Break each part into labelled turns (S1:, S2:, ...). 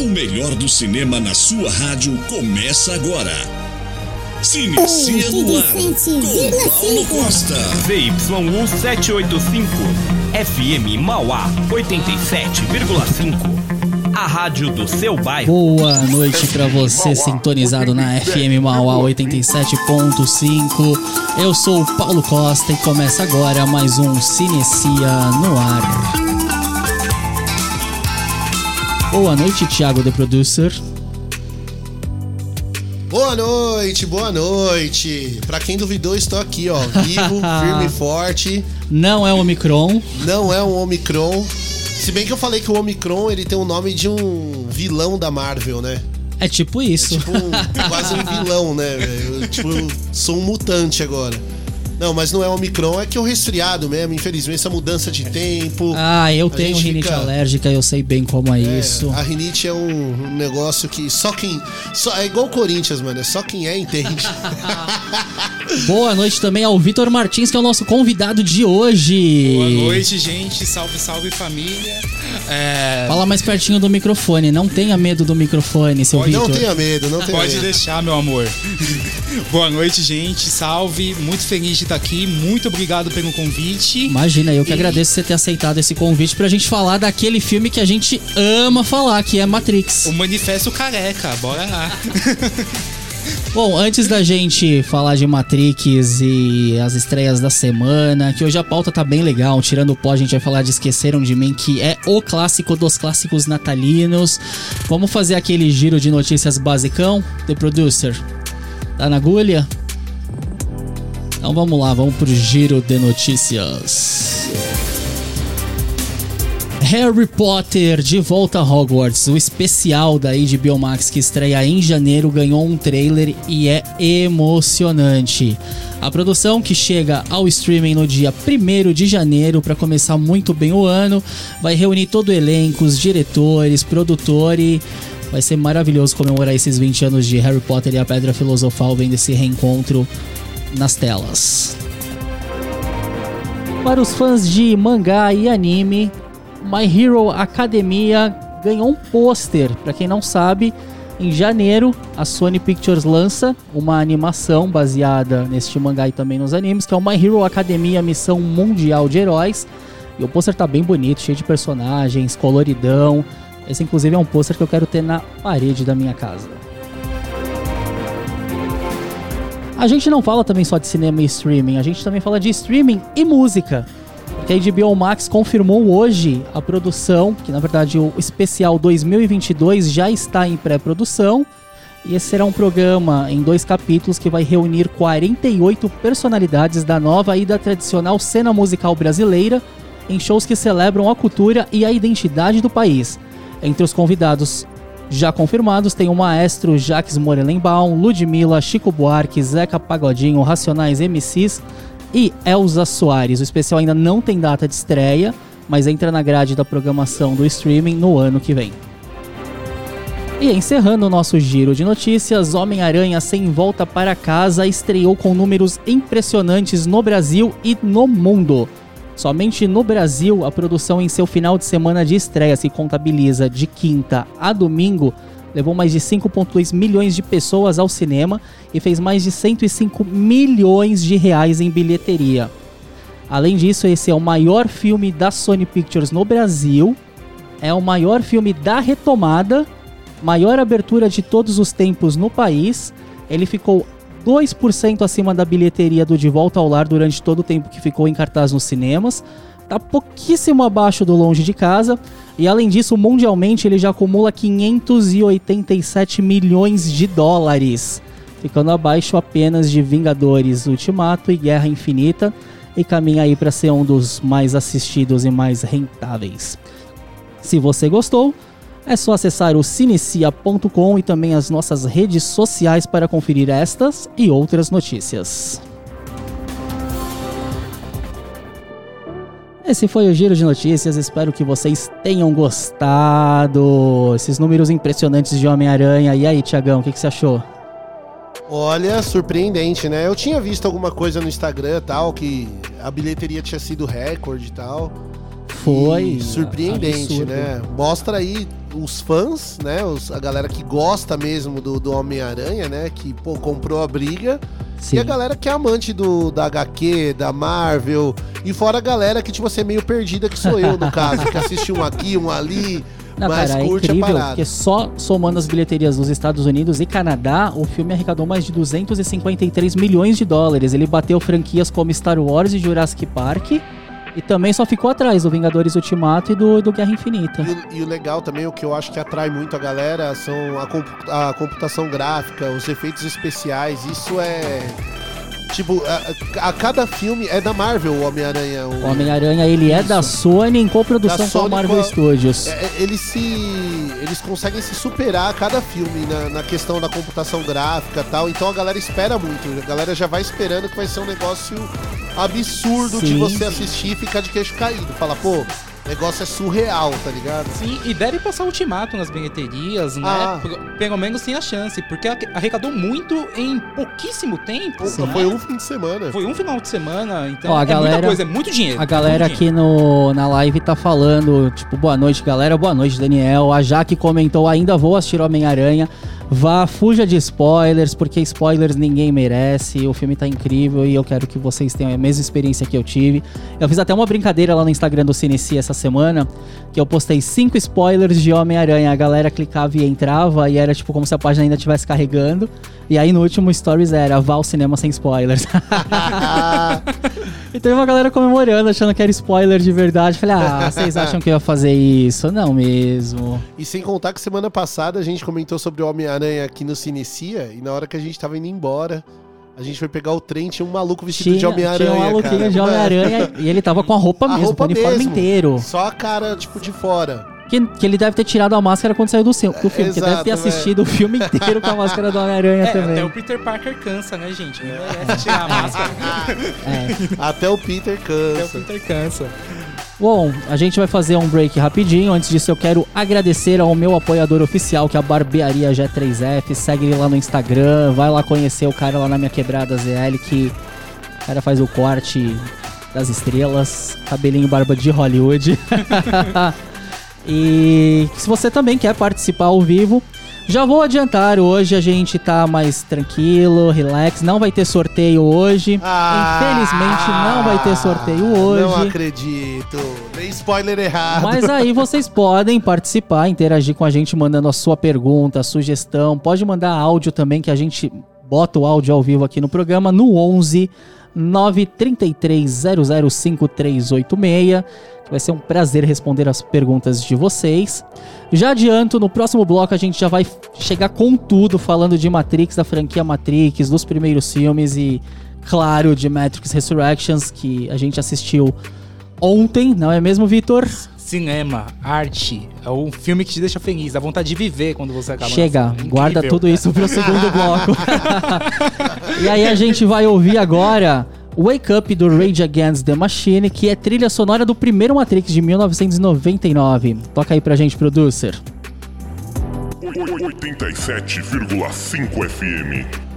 S1: O melhor do cinema na sua rádio começa agora. Cinecia no ar com Paulo Costa.
S2: ZYU 785, FM Mauá 87,5. A rádio do seu bairro.
S3: Boa noite pra você sintonizado na FM Mauá 87.5. Eu sou o Paulo Costa e começa agora mais um Cinecia no ar. Boa noite, Thiago The Producer.
S4: Boa noite, boa noite. Pra quem duvidou, estou aqui, ó, vivo, firme e forte.
S3: Não é o Omicron.
S4: Não é um Omicron. Se bem que eu falei que o Omicron ele tem o nome de um vilão da Marvel, né?
S3: É tipo isso.
S4: É tipo um, quase um vilão, né? Eu, tipo, eu sou um mutante agora. Não, mas não é Omicron, é que é o resfriado mesmo, infelizmente, essa mudança de tempo.
S3: Ah, eu tenho rinite
S4: fica-
S3: alérgica, eu sei bem como é,
S4: É,
S3: isso.
S4: A rinite é um, um negócio que só quem. Só, é igual o Corinthians, mano. É só quem é entende.
S3: Boa noite também ao Vitor Martins, que é o nosso convidado de hoje.
S5: Boa noite, gente. Salve, salve família. É,
S3: Fala mais pertinho do microfone, não tenha medo do microfone, seu
S5: Pode-
S4: não
S3: Vitor.
S4: tenha medo, não tenha
S5: pode
S4: medo.
S5: deixar, meu amor. Boa noite, gente. Salve. Muito feliz de estar aqui. Muito obrigado pelo convite.
S3: Imagina, eu que
S5: E-
S3: agradeço você ter aceitado esse convite pra gente falar daquele filme que a gente ama falar, que é Matrix.
S5: O Manifesto Careca. Bora lá.
S3: Bom, antes da gente falar de Matrix e as estreias da semana, que hoje a pauta tá bem legal, tirando o pó, a gente vai falar de Esqueceram de Mim, que é o clássico dos clássicos natalinos. Vamos fazer aquele giro de notícias basicão? The Producer, tá na agulha? Então vamos lá, vamos pro giro de notícias. Harry Potter de volta a Hogwarts, o especial da HBO Max que estreia em janeiro ganhou um trailer e é emocionante. A produção que chega ao streaming no dia 1 de janeiro para começar muito bem o ano, vai reunir todo o elenco, os diretores, produtor e vai ser maravilhoso comemorar esses 20 anos de Harry Potter e a Pedra Filosofal vendo esse reencontro nas telas. Para os fãs de mangá e anime, My Hero Academia ganhou um pôster. Para quem não sabe, em janeiro a Sony Pictures lança uma animação baseada neste mangá e também nos animes, que é o My Hero Academia Missão Mundial de Heróis. E o pôster tá bem bonito, cheio de personagens, coloridão. Esse inclusive é um pôster que eu quero ter na parede da minha casa. A gente não fala também só de cinema e streaming, a gente também fala de streaming e música. Porque a HBO Max confirmou hoje a produção, que na verdade o especial 2022 já está em pré-produção. E esse será um programa em dois capítulos que vai reunir 48 personalidades da nova e da tradicional cena musical brasileira em shows que celebram a cultura e a identidade do país. Entre os convidados já confirmados tem o maestro Jacques Morelenbaum, Ludmilla, Chico Buarque, Zeca Pagodinho, Racionais MCs e Elza Soares. O especial ainda não tem data de estreia, mas entra na grade da programação do streaming no ano que vem. E encerrando o nosso giro de notícias, Homem-Aranha Sem Volta para Casa estreou com números impressionantes no Brasil e no mundo. Somente no Brasil, a produção em seu final de semana de estreia, se contabiliza de quinta a domingo, levou mais de 5,2 milhões de pessoas ao cinema e fez mais de 105 milhões de reais em bilheteria. Além disso, esse é o maior filme da Sony Pictures no Brasil, é o maior filme da retomada, maior abertura de todos os tempos no país. Ele ficou 2% acima da bilheteria do De Volta ao Lar durante todo o tempo que ficou em cartaz nos cinemas. Tá pouquíssimo abaixo do Longe de Casa. E além disso, mundialmente ele já acumula 587 milhões de dólares, ficando abaixo apenas de Vingadores Ultimato e Guerra Infinita, e caminha aí para ser um dos mais assistidos e mais rentáveis. Se você gostou, é só acessar o cinecia.com e também as nossas redes sociais para conferir estas e outras notícias. Esse foi o Giro de Notícias, espero que vocês tenham gostado. Esses números impressionantes de Homem-Aranha. E aí, Tiagão, o que, que você achou?
S4: Olha, surpreendente, né? Eu tinha visto alguma coisa no Instagram tal, que a bilheteria tinha sido recorde e tal.
S3: Foi
S4: E surpreendente, né? Mostra aí os fãs, né? Os- a galera que gosta mesmo do, do Homem-Aranha, né? Que, pô, comprou a briga.
S3: Sim.
S4: E a galera que é amante do, da HQ, da Marvel. E fora a galera que, tipo, você é meio perdida, que sou eu, no caso. Que assiste um aqui, um ali.
S3: Não,
S4: mas
S3: cara, é incrível, porque só somando as bilheterias dos Estados Unidos e Canadá, o filme arrecadou mais de 253 milhões de dólares. Ele bateu franquias como Star Wars e Jurassic Park. E também só ficou atrás do Vingadores Ultimato e do, do Guerra Infinita.
S4: E, e o legal também, o que eu acho que atrai muito a galera, são a, a computação gráfica, os efeitos especiais. Isso é. Tipo, a, a cada filme é da Marvel o Homem-Aranha.
S3: O Homem-Aranha, ele é da Sony em coprodução com a Marvel
S4: com a-
S3: Studios.
S4: É, é, eles se. Eles conseguem se superar a cada filme na, na questão da computação gráfica e tal. Então a galera espera muito. A galera já vai esperando que vai ser um negócio absurdo de
S3: Sim.
S4: você assistir e ficar de queixo caído. Fala, pô, o negócio é surreal, tá ligado?
S5: Sim, e deve passar ultimato nas bilheterias, né?
S4: Ah.
S5: Pelo menos tem a chance, porque arre- arrecadou muito em pouquíssimo tempo.
S3: Sim.
S5: né?
S4: Foi um fim de semana.
S5: Foi um final de semana, então
S3: Ó, a
S5: é
S3: galera-
S5: muita coisa, é muito dinheiro.
S3: A galera
S5: muito dinheiro.
S3: aqui no, na live tá falando, tipo, boa noite, galera. Boa noite, Daniel. A Jaque comentou, ainda vou assistir Homem-Aranha. Vá, fuja de spoilers, porque spoilers ninguém merece. O filme tá incrível e eu quero que vocês tenham a mesma experiência que eu tive. Eu fiz até uma brincadeira lá no Instagram do Cineci essa semana, que eu postei cinco spoilers de Homem-Aranha. A galera clicava e entrava, e era tipo como se a página ainda estivesse carregando. E aí no último stories era, vá ao cinema sem spoilers. E teve uma galera comemorando, achando que era spoiler de verdade. Falei, ah, vocês acham que eu ia fazer isso? Não mesmo.
S4: E sem contar que semana passada a gente comentou sobre o Homem-Aranha aqui no Cinecia, e na hora que a gente tava indo embora, a gente foi pegar o trem, tinha um maluco vestido de
S3: Tinha,
S4: Homem-Aranha.
S3: tinha um maluquinho
S4: cara.
S3: de Homem-Aranha e ele tava com a roupa
S4: A
S3: mesmo,
S4: roupa
S3: com o uniforme
S4: mesmo.
S3: inteiro.
S4: Só a cara, tipo, de fora.
S3: Que, que ele deve ter tirado a máscara quando saiu do, seu, do filme, porque deve
S4: Exato,
S3: ter assistido o filme inteiro com a máscara do Homem-Aranha
S5: É,
S3: também.
S5: até o Peter Parker cansa, né, gente? Não merece tirar a máscara.
S3: É.
S4: Até o Peter
S5: Até o
S4: cansa.
S5: Peter cansa.
S3: Bom, a gente vai fazer um break rapidinho. Antes disso, eu quero agradecer ao meu apoiador oficial, que é a Barbearia G3F. Segue ele lá no Instagram, vai lá conhecer o cara lá na minha quebrada ZL, que o cara faz o corte das estrelas, cabelinho barba de Hollywood. e se você também quer participar ao vivo, já vou adiantar, hoje a gente tá mais tranquilo, relax, não vai ter sorteio hoje.
S4: Ah,
S3: Infelizmente não vai ter sorteio hoje.
S4: Não acredito. Nem spoiler errado.
S3: Mas aí vocês podem participar, interagir com a gente mandando a sua pergunta, sugestão. Pode mandar áudio também, que a gente bota o áudio ao vivo aqui no programa no 11 933 005386. Que vai ser um prazer responder as perguntas de vocês. Já adianto, no próximo bloco a gente já vai chegar com tudo, falando de Matrix, da franquia Matrix, dos primeiros filmes e, claro, de Matrix Resurrections, que a gente assistiu ontem, não é mesmo, Vitor?
S5: Cinema, arte, é um filme que te deixa feliz, dá vontade de viver quando você acaba.
S3: Chega, guarda tudo isso pro segundo bloco. e aí a gente vai ouvir agora Wake Up do Rage Against the Machine, que é trilha sonora do primeiro Matrix de 1999. Toca aí pra gente, producer.
S6: 87,5 FM.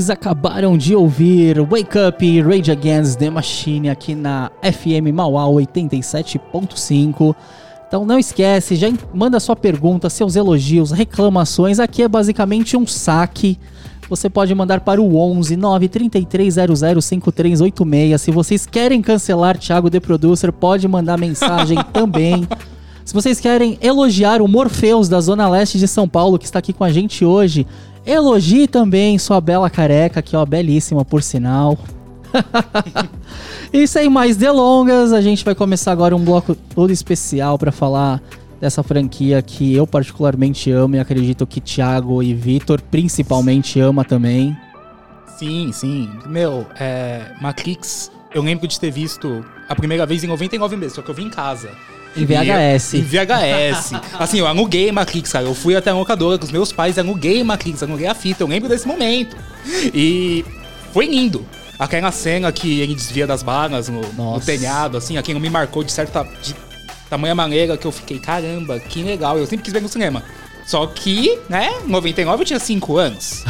S3: Vocês acabaram de ouvir Wake Up Rage Against the Machine aqui na FM Mauá 87.5. Então não esquece, já manda sua pergunta, seus elogios, reclamações. Aqui é basicamente um saque. Você pode mandar para o 11 93300 5386. Se vocês querem cancelar Thiago The Producer, pode mandar mensagem também. Se vocês querem elogiar o Morpheus da Zona Leste de São Paulo, que está aqui com a gente hoje, elogie também sua bela careca, que ó, belíssima por sinal. e sem mais delongas, a gente vai começar agora um bloco todo especial para falar dessa franquia que eu particularmente amo e acredito que Thiago e Vitor principalmente ama também.
S5: Sim, sim. Meu, é, Matrix, eu lembro de ter visto a primeira vez em 99 meses, só que eu vi em casa.
S3: Em VHS.
S5: Eu- em VHS. assim, eu aluguei Matrix, cara. Eu fui até a locadora com os meus pais, aluguei Matrix, aluguei a fita. Eu lembro desse momento. E foi lindo. Aquela cena que ele desvia das balas no, no telhado, assim, aquilo me marcou de certa. De tamanha maneira que eu fiquei, caramba, que legal. Eu sempre quis ver no cinema. Só que, né, em 99 eu tinha 5 anos.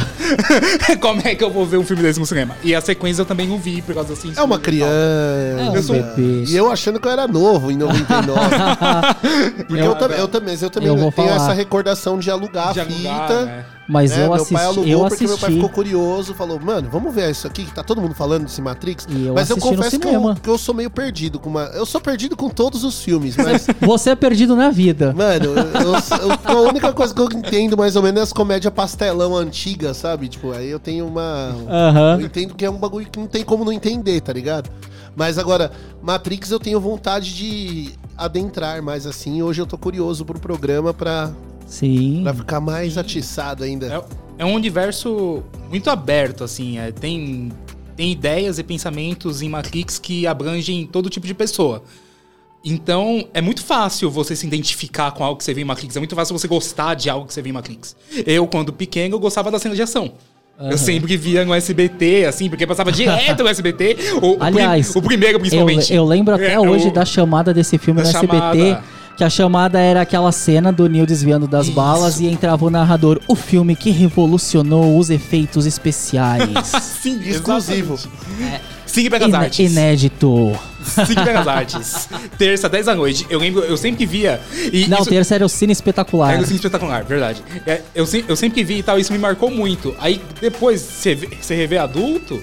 S5: Como é que eu vou ver um filme desse no cinema? E a sequência eu também não vi por causa assim.
S4: É uma criança.
S3: É um
S5: Eu sou-.
S4: E eu achando que eu era novo em 99. Porque eu,
S3: Eu-
S4: também, eu também, eu também
S3: eu
S4: tenho
S3: falar.
S4: essa recordação de alugar
S5: De
S4: a
S5: alugar,
S4: fita.
S5: né?
S3: Mas
S4: né?
S3: eu
S4: meu
S3: assisti,
S4: pai alugou
S3: eu
S4: porque meu pai
S3: assisti.
S4: ficou curioso, falou, mano, vamos ver isso aqui, que tá todo mundo falando desse Matrix.
S3: Eu
S4: mas eu
S3: assisti
S4: confesso que eu, que eu sou meio perdido com uma. Eu sou perdido com todos os filmes, mas.
S3: Você é perdido na vida.
S4: Mano, eu, a única coisa que eu entendo mais ou menos é as comédias pastelão antigas, sabe? Tipo, aí eu tenho uma.
S3: Aham.
S4: Eu entendo que é um bagulho que não tem como não entender, tá ligado? Mas agora, Matrix eu tenho vontade de adentrar mais assim. Hoje eu tô curioso pro programa pra,
S3: Sim.
S4: pra ficar mais atiçado ainda.
S5: É, é um universo muito aberto, assim. é, tem, tem ideias e pensamentos em Matrix que abrangem todo tipo de pessoa. Então, é muito fácil você se identificar com algo que você viu em Matrix. É muito fácil você gostar de algo que você viu em Matrix. Eu, quando pequeno, eu gostava da cena de ação. Eu sempre via no SBT, assim, porque passava direto no SBT. O, o prim-
S3: Aliás,
S5: o, primeiro,
S3: Eu,
S5: principalmente.
S3: eu lembro até
S5: É,
S3: hoje
S5: o-
S3: da chamada desse filme no SBT. Que a chamada era aquela cena do Neil desviando das
S5: Isso.
S3: balas e entrava o narrador. O filme que revolucionou os efeitos especiais.
S5: Sim,
S4: Exclusivo.
S5: exatamente. Siga Belas
S3: Ine-
S5: Artes.
S3: inédito.
S5: Siga Belas Artes. Terça, 10 da noite. Eu lembro, eu sempre via. E
S3: Não,
S5: isso-
S3: terça era o Cine Espetacular.
S5: Era um cine espetacular, verdade. É, eu, se- eu sempre vi e tal, isso me marcou muito. Aí depois você você rever adulto,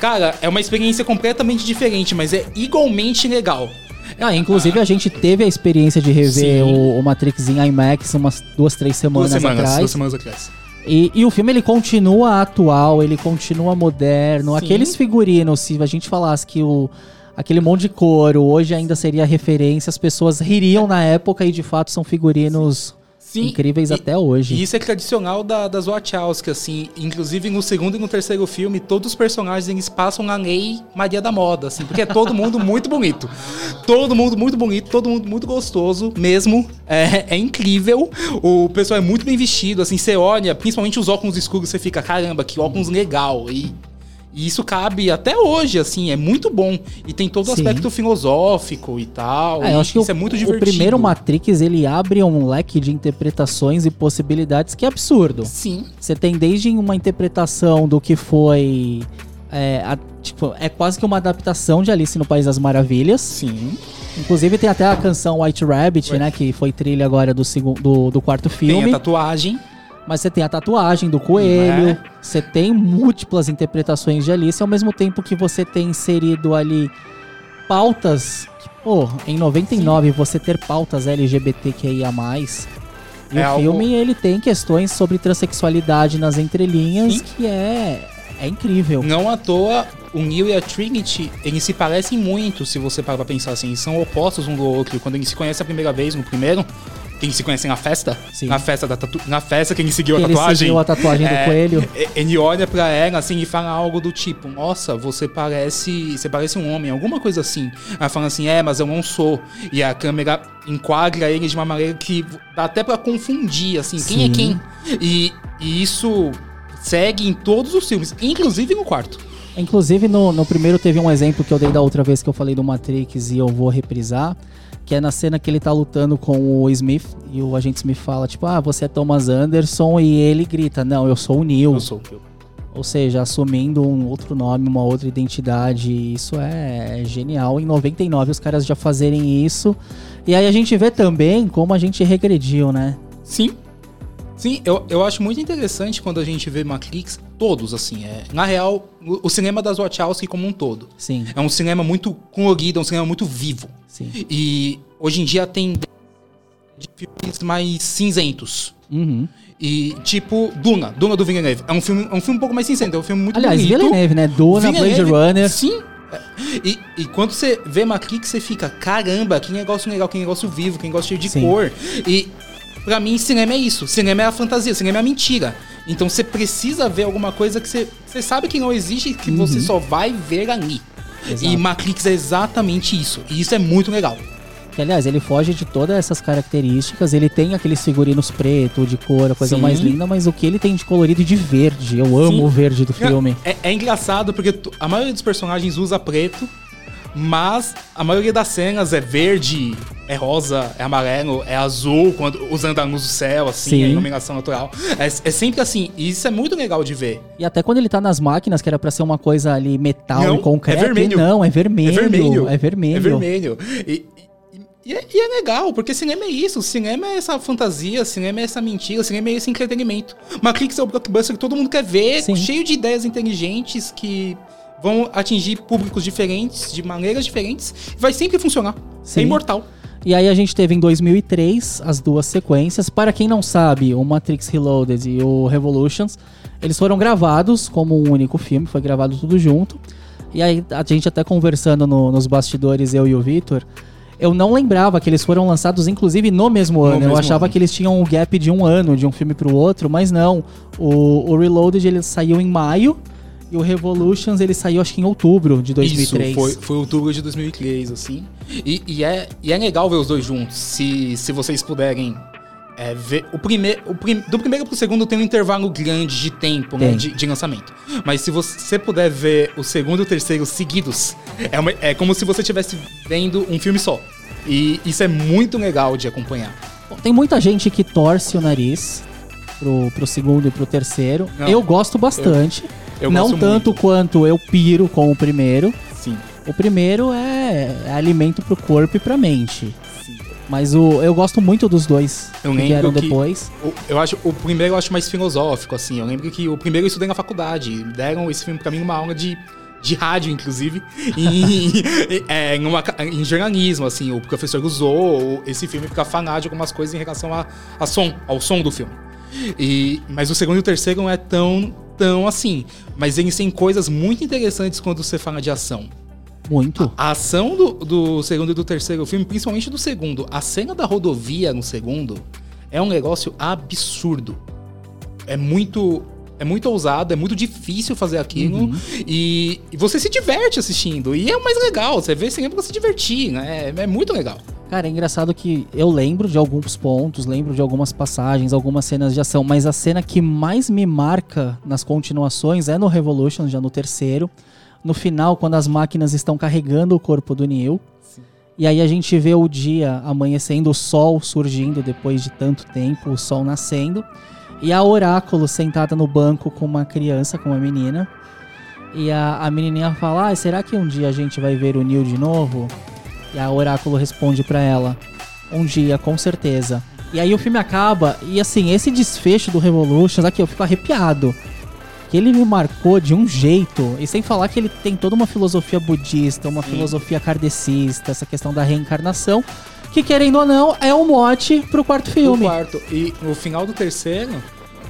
S5: cara, é uma experiência completamente diferente, mas é igualmente legal.
S3: Ah, inclusive, a gente teve a experiência de rever o, o Matrix em IMAX umas duas, três semanas,
S5: duas semanas,
S3: atrás.
S5: duas semanas atrás.
S3: E, e o filme ele continua atual, ele continua moderno.
S5: Sim.
S3: Aqueles figurinos, se a gente falasse que o aquele monte de couro hoje ainda seria referência, as pessoas ririam na época e de fato são figurinos
S5: Sim,
S3: incríveis
S5: e-
S3: até hoje.
S5: E isso é tradicional da, das Wachowski, assim. Inclusive, no segundo e no terceiro filme, todos os personagens eles passam na lei Maria da Moda, assim. Porque é todo mundo muito bonito. Todo mundo muito bonito, todo mundo muito gostoso mesmo. É, é incrível. O pessoal é muito bem vestido, assim. Você olha, principalmente os óculos escuros, você fica, caramba, que óculos legal. E... E isso cabe até hoje, assim, é muito bom. E tem todo o aspecto filosófico e tal.
S3: É,
S5: e
S3: eu acho que
S5: isso
S3: o,
S5: é muito
S3: o
S5: divertido.
S3: primeiro Matrix ele abre um leque de interpretações e possibilidades que é absurdo.
S5: Sim.
S3: Você tem desde uma interpretação do que foi. É, a- tipo, é quase que uma adaptação de Alice no País das Maravilhas.
S5: Sim.
S3: Inclusive tem até a canção White Rabbit,
S5: Ué.
S3: né? Que foi trilha agora do, segundo, do, do quarto
S5: Tem
S3: filme.
S5: a tatuagem.
S3: Mas você tem a tatuagem do coelho,
S5: É.
S3: você tem múltiplas interpretações de Alice, ao mesmo tempo que você tem inserido ali pautas. Pô, em 99 você ter pautas LGBTQIA. E
S5: É
S3: o
S5: algo-
S3: filme ele tem questões sobre transexualidade nas entrelinhas
S5: Sim.
S3: que é, é incrível.
S5: Não à toa, o Neo e a Trinity, eles se parecem muito, se você parar pra pensar assim. São opostos um do outro. Quando eles se conhecem a primeira vez, no primeiro, eles se conhecem na festa,
S3: Sim.
S5: na festa da tatu... na festa que ele seguiu
S3: Que
S5: a
S3: ele
S5: tatuagem.
S3: seguiu a tatuagem do
S5: é,
S3: coelho.
S5: e- Ele olha pra ela assim e fala algo do tipo: Nossa, você parece. Você parece um homem, alguma coisa assim. Ela fala assim, é, mas eu não sou. E a câmera enquadra ele de uma maneira que dá até pra confundir, assim, quem é
S3: Sim.
S5: quem. E, e isso segue em todos os filmes, inclusive no quarto.
S3: Inclusive, no, no primeiro teve um exemplo que eu dei da outra vez que eu falei do Matrix e eu vou reprisar. Que é na cena que ele tá lutando com o Smith e o agente Smith fala, tipo, ah, você é Thomas Anderson, e ele grita, não, eu sou o Neo.
S5: Eu sou o Kill.
S3: Ou seja, assumindo um outro nome, uma outra identidade. Isso é genial. Em 99 os caras já fazerem isso. E aí a gente vê também como a gente regrediu, né?
S5: Sim. Sim, eu, eu acho muito interessante quando a gente vê Matrix, todos, assim. É, na real, o, o cinema das Wachowski como um todo.
S3: Sim,
S5: É um cinema muito colorido, é um cinema muito vivo.
S3: sim.
S5: E hoje em dia tem de filmes mais cinzentos.
S3: Uhum.
S5: E tipo Duna, Duna do Villeneuve. É um filme, é um filme um pouco mais cinzento, é um filme muito
S3: Aliás,
S5: bonito.
S3: Villeneuve, né? Duna, Blade Runner.
S5: Sim. E, e quando você vê Matrix, você fica, caramba, que negócio legal, que negócio vivo, que negócio cheio de
S3: Sim.
S5: cor. E pra mim, cinema é isso. Cinema é a fantasia, cinema é a mentira. Então você precisa ver alguma coisa que você, você sabe que não existe e que você só vai ver ali.
S3: Uhum. Exato.
S5: E Matrix é exatamente isso. E isso é muito legal.
S3: Que, aliás, ele foge de todas essas características. Ele tem aqueles figurinos preto, de cor, a coisa
S5: Sim.
S3: mais linda, mas o que ele tem de colorido e de verde? Eu amo
S5: Sim.
S3: o verde do filme.
S5: É, é engraçado porque a maioria dos personagens usa preto, mas a maioria das cenas é verde, é rosa, é amarelo, é azul, quando usando a luz do céu, assim,
S3: Sim.
S5: a iluminação natural. É, é sempre assim, e isso é muito legal de ver.
S3: E até quando ele tá nas máquinas, que era pra ser uma coisa ali metal
S5: Não,
S3: e concreto,
S5: é vermelho.
S3: não, é vermelho.
S5: É vermelho.
S3: É vermelho.
S5: É vermelho. E, e- e é, e é legal, porque cinema é isso. Cinema é essa fantasia, cinema é essa mentira, cinema é esse entretenimento. Matrix é o blockbuster que todo mundo quer ver,
S3: Sim.
S5: cheio de ideias inteligentes que vão atingir públicos diferentes, de maneiras diferentes. e Vai sempre funcionar.
S3: Sim.
S5: É imortal.
S3: E aí a gente teve em 2003 as duas sequências. Para quem não sabe, o Matrix Reloaded e o Revolutions, eles foram gravados como um único filme, foi gravado tudo junto. E aí a gente até conversando no- nos bastidores, eu e o Vitor, eu não lembrava que eles foram lançados inclusive no mesmo ano. eu
S5: mesmo
S3: achava
S5: ano.
S3: que eles tinham um gap de um ano de um filme pro outro, mas não. O, o Reloaded ele saiu em maio e o Revolutions ele saiu acho que em outubro de 2003.
S5: Isso, foi, foi outubro de 2003, assim. E, e é, e é legal ver os dois juntos, se, se vocês puderem é, ver. O primeiro, o prim, do primeiro pro segundo tem um intervalo grande de tempo, né, de, de lançamento. Mas se você puder ver o segundo e o terceiro seguidos, é, uma- é como se você estivesse vendo um filme só. E isso é muito legal de acompanhar.
S3: Bom, Tem muita gente que torce o nariz pro, pro segundo e pro terceiro.
S5: Não.
S3: eu gosto bastante.
S5: eu
S3: não
S5: gosto
S3: tanto
S5: muito.
S3: quanto eu piro com o primeiro.
S5: Sim.
S3: O primeiro é, é alimento pro corpo e pra mente. Mas o, eu gosto muito dos dois
S5: Eu
S3: que vieram
S5: que-
S3: depois.
S5: O- Eu acho o primeiro eu acho mais filosófico, assim. Eu lembro que o primeiro eu estudei na faculdade. Deram esse filme pra mim numa aula de, de rádio, inclusive. E, é, numa ca- em jornalismo, assim. O professor usou esse filme pra falar de algumas coisas em relação a, a som, ao som do filme. E, mas o segundo e o terceiro não é tão, tão assim. Mas eles têm coisas muito interessantes quando você fala de ação.
S3: Muito.
S5: A ação do, do segundo e do terceiro filme, principalmente do segundo, a cena da rodovia no segundo é um negócio absurdo. É muito. É muito ousado, é muito difícil fazer aquilo. E, e você se diverte assistindo. E é o mais legal. Você vê cinema pra se divertir, né? É, é muito legal.
S3: Cara, é engraçado que eu lembro de alguns pontos, lembro de algumas passagens, algumas cenas de ação, mas a cena que mais me marca nas continuações é no Revolution, já no terceiro. No final, quando as máquinas estão carregando o corpo do Neo. E aí a gente vê o dia amanhecendo, o sol surgindo depois de tanto tempo, o sol nascendo. E a Oráculo sentada no banco com uma criança, com uma menina. E a, a menininha fala: ah, será que um dia a gente vai ver o Neo de novo? E a Oráculo responde pra ela: Um dia, com certeza. E aí o filme acaba, e assim, esse desfecho do Revolutions, aqui eu fico arrepiado. Que ele me marcou de um jeito, e sem falar que ele tem toda uma filosofia budista, uma filosofia kardecista, essa questão da reencarnação, que querendo ou não, é um mote pro quarto
S5: O
S3: filme.
S5: quarto. E no final do terceiro.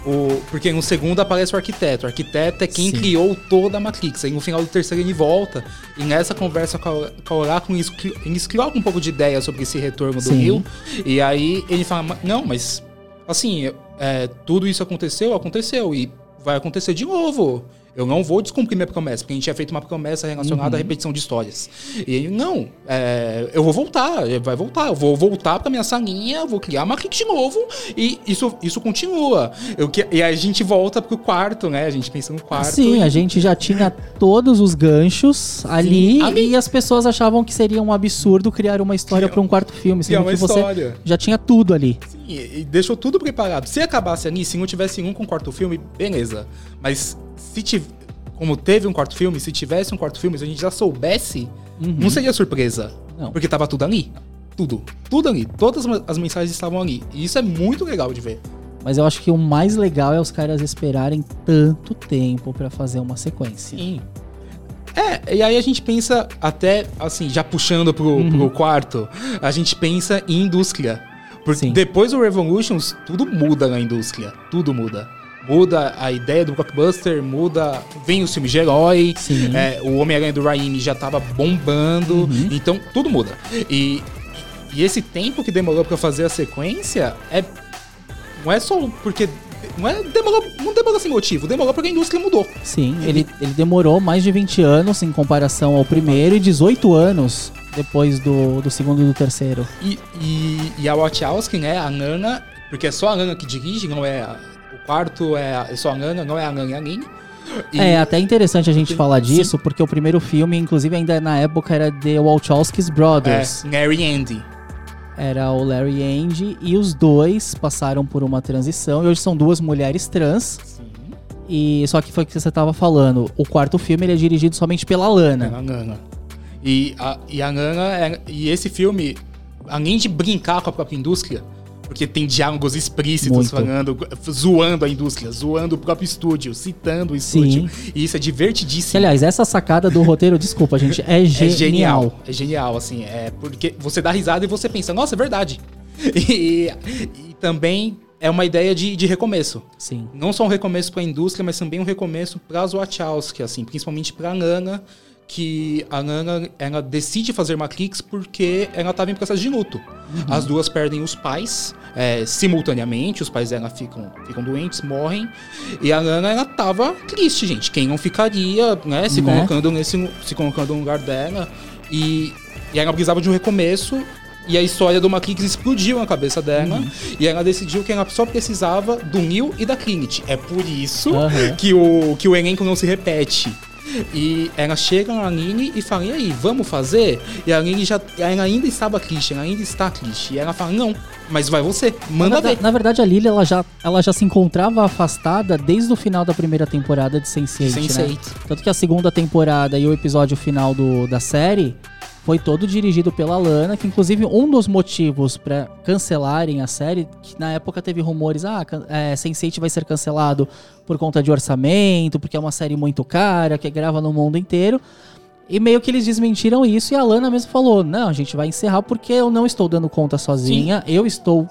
S5: O, porque no segundo aparece o arquiteto. O arquiteto é quem
S3: Sim.
S5: criou toda a Matrix. Aí no final do terceiro ele volta. E nessa conversa com a, com a Oráculo, eles, cri- eles um pouco de ideia sobre esse retorno do. Rio. E aí ele fala: "Ma- Não, mas assim, é, tudo isso aconteceu, aconteceu. E vai acontecer de novo. Eu não vou descumprir minha promessa, porque a gente tinha feito uma promessa relacionada à repetição de histórias. E ele, não, é, eu vou voltar, vai voltar, eu vou voltar pra minha salinha, vou criar uma clique de novo, e isso, isso continua. Eu, e aí a gente volta pro quarto, né? A gente pensa no quarto.
S3: Sim,
S5: e-
S3: a gente já tinha todos os ganchos ali
S5: ali.
S3: e as pessoas achavam que seria um absurdo criar uma história para um quarto filme, sendo que você
S5: história.
S3: já tinha tudo ali.
S5: E, e deixou tudo preparado. Se acabasse ali, se não tivesse um com quarto filme, beleza. Mas se tiv- como teve um quarto filme, se tivesse um quarto filme, se a gente já soubesse, não seria surpresa.
S3: Não.
S5: Porque tava tudo ali. Tudo. Tudo ali. Todas as mensagens estavam ali. E isso é muito legal de ver.
S3: Mas eu acho que o mais legal é os caras esperarem tanto tempo pra fazer uma sequência.
S5: Sim. É, e aí a gente pensa até, assim, já puxando pro, pro quarto, a gente pensa em indústria. Porque
S3: Sim.
S5: depois do Revolutions, tudo muda na indústria. Tudo muda. Muda a ideia do blockbuster, muda. Vem o filme de herói. É, o Homem-Aranha do Raimi já tava bombando. Então, tudo muda. E, e esse tempo que demorou pra fazer a sequência é. Não é só porque. Não, é, demorou, não demorou sem motivo, demorou porque a indústria mudou.
S3: Sim, ele, ele demorou mais de 20 anos em comparação ao primeiro e 18 anos depois do, do segundo e do terceiro.
S5: E, e, e a Wachowski, né, a Nana, porque é só a Nana que dirige, não é. a- o quarto é, é só a Nana, não é a Nana e a Aline. E-
S3: É até interessante a gente falar disso, porque o primeiro filme, inclusive ainda na época, era The Wachowski's Brothers.
S5: É, e Andy.
S3: Era o Larry e Andy, e os dois passaram por uma transição, e hoje são duas mulheres trans. E só que foi o que você tava falando, o quarto filme ele é dirigido somente pela Lana.
S5: É a Nana. E a, e a Nana, é- e esse filme, além de brincar com a própria indústria, porque tem diálogos explícitos
S3: Muito.
S5: falando, zoando a indústria, zoando o próprio estúdio, citando o estúdio. E isso é divertidíssimo.
S3: aliás, essa sacada do roteiro, desculpa, gente, é
S5: É
S3: genial.
S5: genial. É genial, assim. É porque você dá risada e você pensa, nossa, é verdade. E, e também é uma ideia de, de recomeço.
S3: Sim.
S5: Não só um recomeço para a indústria, mas também um recomeço para as Wachowski, assim, principalmente para a Nana, que a Nana ela decide fazer Matrix porque ela estava em processo de luto. As duas perdem os pais é, simultaneamente, os pais dela ficam, ficam doentes, morrem, e a Nana ela tava triste, gente. Quem não ficaria, né, se
S3: Né?
S5: colocando nesse, se colocando no lugar dela e, e ela precisava de um recomeço. E a história do Matrix explodiu na cabeça dela.
S3: Uhum.
S5: E ela decidiu que ela só precisava do Neil e da Trinity. É por isso
S3: Aham.
S5: que, o, que o elenco não se repete. E ela chega na Aline e fala, e aí, vamos fazer? E a Aline já, ela ainda estava triste, ela ainda está triste. E ela fala, não, mas vai você, manda
S3: na,
S5: ver.
S3: na verdade, a Lily ela já, ela já se encontrava afastada desde o final da primeira temporada de Sense8, né?
S5: Sense8.
S3: Tanto que a segunda temporada e o episódio final do, da série foi todo dirigido pela Lana, que inclusive um dos motivos pra cancelarem a série, que na época teve rumores, ah, é, Sense8 vai ser cancelado por conta de orçamento, porque é uma série muito cara, que grava no mundo inteiro. E meio que eles desmentiram isso e a Lana mesmo falou: Não, a gente vai encerrar porque eu não estou dando conta sozinha, eu estou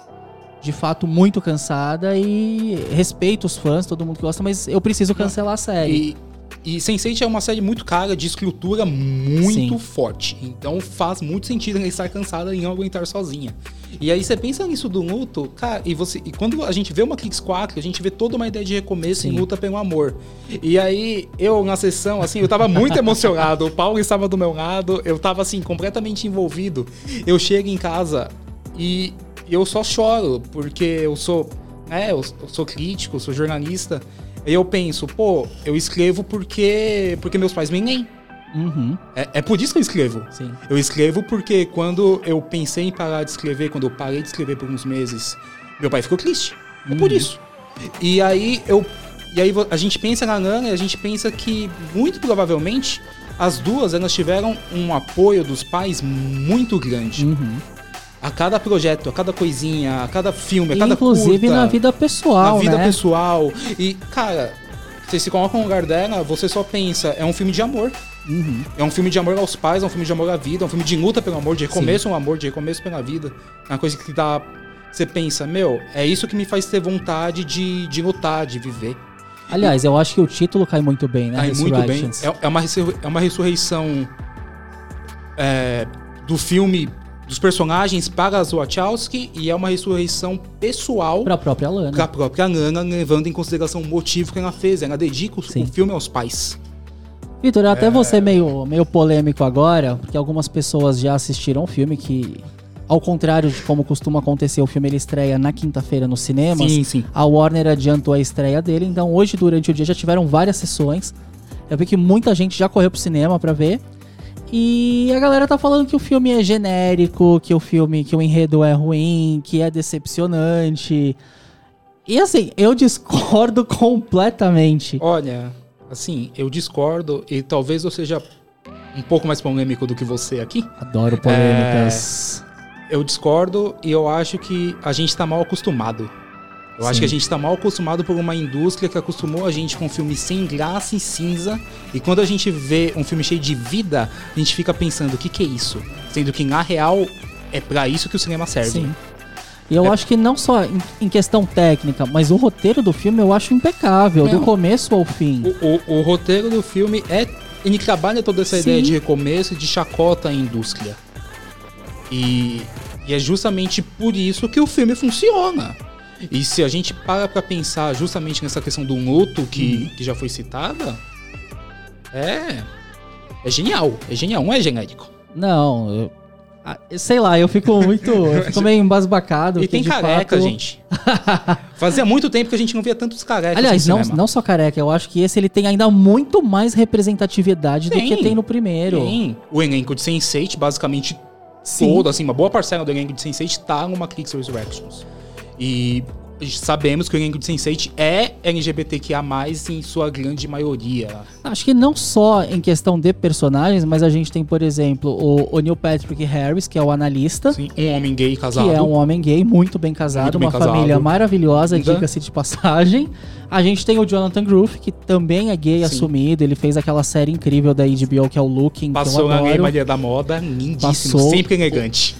S3: de fato muito cansada e respeito os fãs, todo mundo que gosta, mas eu preciso cancelar a série.
S5: E, e Sense8 é uma série muito cara, de estrutura muito
S3: Sim.
S5: forte. Então faz muito sentido ela estar cansada e não aguentar sozinha. E aí você pensa nisso do luto, cara, e você e quando a gente vê uma Kicks 4, a gente vê toda uma ideia de recomeço
S3: Sim.
S5: e luta pelo amor. E aí eu na sessão assim, eu tava muito emocionado, o Paulo estava do meu lado, eu tava assim completamente envolvido. Eu chego em casa e eu só choro porque eu sou, né, eu, eu sou crítico, eu sou jornalista. E eu penso, pô, eu escrevo porque porque meus pais me leem.
S3: Uhum,
S5: É, é por isso que eu escrevo.
S3: sim.
S5: Eu escrevo porque quando eu pensei em parar de escrever, quando eu parei de escrever por uns meses, meu pai ficou triste. É por isso. E aí eu. E aí a gente pensa na Nana e a gente pensa que, muito provavelmente, as duas elas tiveram um apoio dos pais muito grande.
S3: Uhum.
S5: A cada projeto, a cada coisinha, a cada filme, a cada
S3: Inclusive
S5: curta,
S3: na vida pessoal,
S5: na vida
S3: né?
S5: pessoal. E, cara, você se coloca no lugar dela, você só pensa, é um filme de amor.
S3: Uhum.
S5: É um filme de amor aos pais, é um filme de amor à vida, é um filme de luta pelo amor, de recomeço um amor, de recomeço pela vida. É uma coisa que dá. Você pensa, meu, é isso que me faz ter vontade de, de lutar, de viver.
S3: Aliás, eu acho que o título cai muito bem, né?
S5: Cai muito bem. É, é uma, é uma ressurreição é, do filme dos personagens para as Wachowski e é uma ressurreição pessoal
S3: Pra própria Lana.
S5: para a própria Lana, levando em consideração o motivo que ela fez. Ela dedica o,
S3: Sim.
S5: o filme aos pais.
S3: Vitor,
S5: É.
S3: até você meio, meio polêmico agora, porque algumas pessoas já assistiram o filme que, ao contrário de como costuma acontecer, o filme ele estreia na quinta-feira nos cinemas.
S5: Sim, sim.
S3: A Warner adiantou a estreia dele, então hoje, durante o dia, já tiveram várias sessões. Eu vi que muita gente já correu pro cinema pra ver. E a galera tá falando que o filme é genérico, que o filme, que o enredo é ruim, que é decepcionante. E assim, eu discordo completamente.
S5: Olha, assim, eu discordo e talvez eu seja um pouco mais polêmico do que você aqui.
S3: Adoro polêmicas.
S5: Eu discordo e eu acho que a gente tá mal acostumado. Eu acho
S3: Sim.
S5: que a gente tá mal acostumado por uma indústria que acostumou a gente com um filme sem graça e cinza. E quando a gente vê um filme cheio de vida, a gente fica pensando, o que, que é isso? Sendo que na real é pra isso que o cinema serve.
S3: Sim. E eu
S5: É.
S3: acho que não só em, questão técnica, mas o roteiro do filme eu acho impecável, do
S5: Não.
S3: começo ao fim.
S5: O, o- o roteiro do filme é. Ele trabalha toda essa
S3: Sim.
S5: ideia de recomeço e de chacota à indústria. E, e é justamente por isso que o filme funciona. E se a gente para pra pensar justamente nessa questão do luto que,
S3: Uhum.
S5: que já foi citada, é. É genial. É genial, não é genérico.
S3: Não, eu, ah, sei lá, eu fico muito. Eu fico meio embasbacado.
S5: E tem careca,
S3: fato-
S5: gente. Fazia muito tempo que a gente não via tantos carecas
S3: Aliás,
S5: no
S3: não, não só careca, eu acho que esse ele tem ainda muito mais representatividade do que tem no primeiro.
S5: Tem. O elenco de Sense8, basicamente
S3: Sim.
S5: todo, assim, uma boa parcela do elenco de Sense8 tá numa Matrix Resurrections. E sabemos que o elenco de Sense8 é LGBTQIA+, em sua grande maioria.
S3: Acho que não só em questão de personagens, mas a gente tem, por exemplo, o, o Neil Patrick Harris, que é o analista.
S5: Assim, um homem gay casado.
S3: Que é um homem gay, muito bem casado,
S5: Muito bem
S3: uma
S5: casado.
S3: família maravilhosa,
S5: Ainda.
S3: diga-se de passagem. A gente tem o Jonathan Groove, que também é gay
S5: Sim.
S3: assumido. Ele fez aquela série incrível da HBO que é o Looking,
S5: Passou
S3: que
S5: na Lei
S3: adoro.
S5: Maria da Moda, lindíssimo,
S3: Passou.
S5: sempre elegante.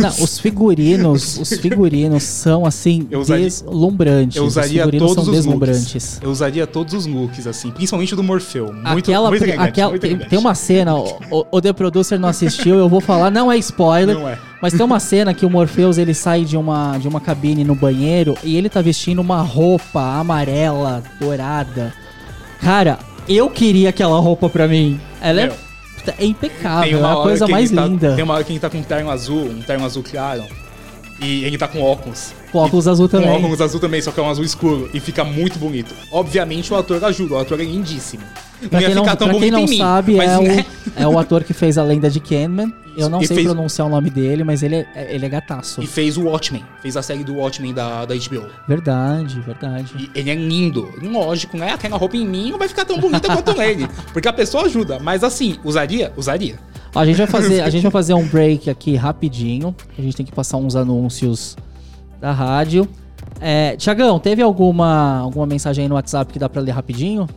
S3: Não, os figurinos, os figurinos são assim
S5: Eu usaria-
S3: deslumbrantes.
S5: Eu
S3: os
S5: usaria
S3: figurinos
S5: todos
S3: são
S5: os
S3: deslumbrantes.
S5: looks. Eu usaria todos os looks, assim, principalmente o do Morfeu. Muito,
S3: aquela,
S5: muito elegante,
S3: aquela-
S5: muito
S3: tem, tem uma cena, o, o- o The Producer não assistiu, eu vou falar, não é spoiler,
S5: Não é.
S3: Mas tem uma cena que o Morpheus ele sai de uma, de uma cabine no banheiro e ele tá vestindo uma roupa amarela, dourada. Cara, eu queria aquela roupa pra mim. Ela
S5: Meu,
S3: é, é impecável, é a coisa mais
S5: tá-
S3: linda.
S5: Tem uma hora que ele tá com um terno azul, um terno azul claro. E ele tá com óculos.
S3: Com óculos azul
S5: Com
S3: também.
S5: óculos azul também, só que é um azul escuro. E fica muito bonito. Obviamente o ator ajuda, o ator é lindíssimo.
S3: Pra
S5: Não ia
S3: não,
S5: ficar tão
S3: pra quem
S5: bonito
S3: não
S5: em mim.
S3: sabe,
S5: mas,
S3: é,
S5: né?
S3: o, é o ator que fez a lenda de Kenman. Eu não
S5: E
S3: sei
S5: fez-
S3: pronunciar o nome dele, mas ele é, ele é gataço.
S5: E fez o Watchmen. Fez a série do Watchmen da, da HBO.
S3: Verdade, verdade.
S5: E ele é lindo. Lógico, né? Aquela roupa em mim não vai ficar tão bonita quanto ele. Porque a pessoa ajuda. Mas assim, usaria? Usaria.
S3: A gente vai fazer, a gente vai fazer um break aqui rapidinho. A gente tem que passar uns anúncios da rádio. É, Tiagão, teve alguma, alguma mensagem aí no WhatsApp que dá pra ler rapidinho?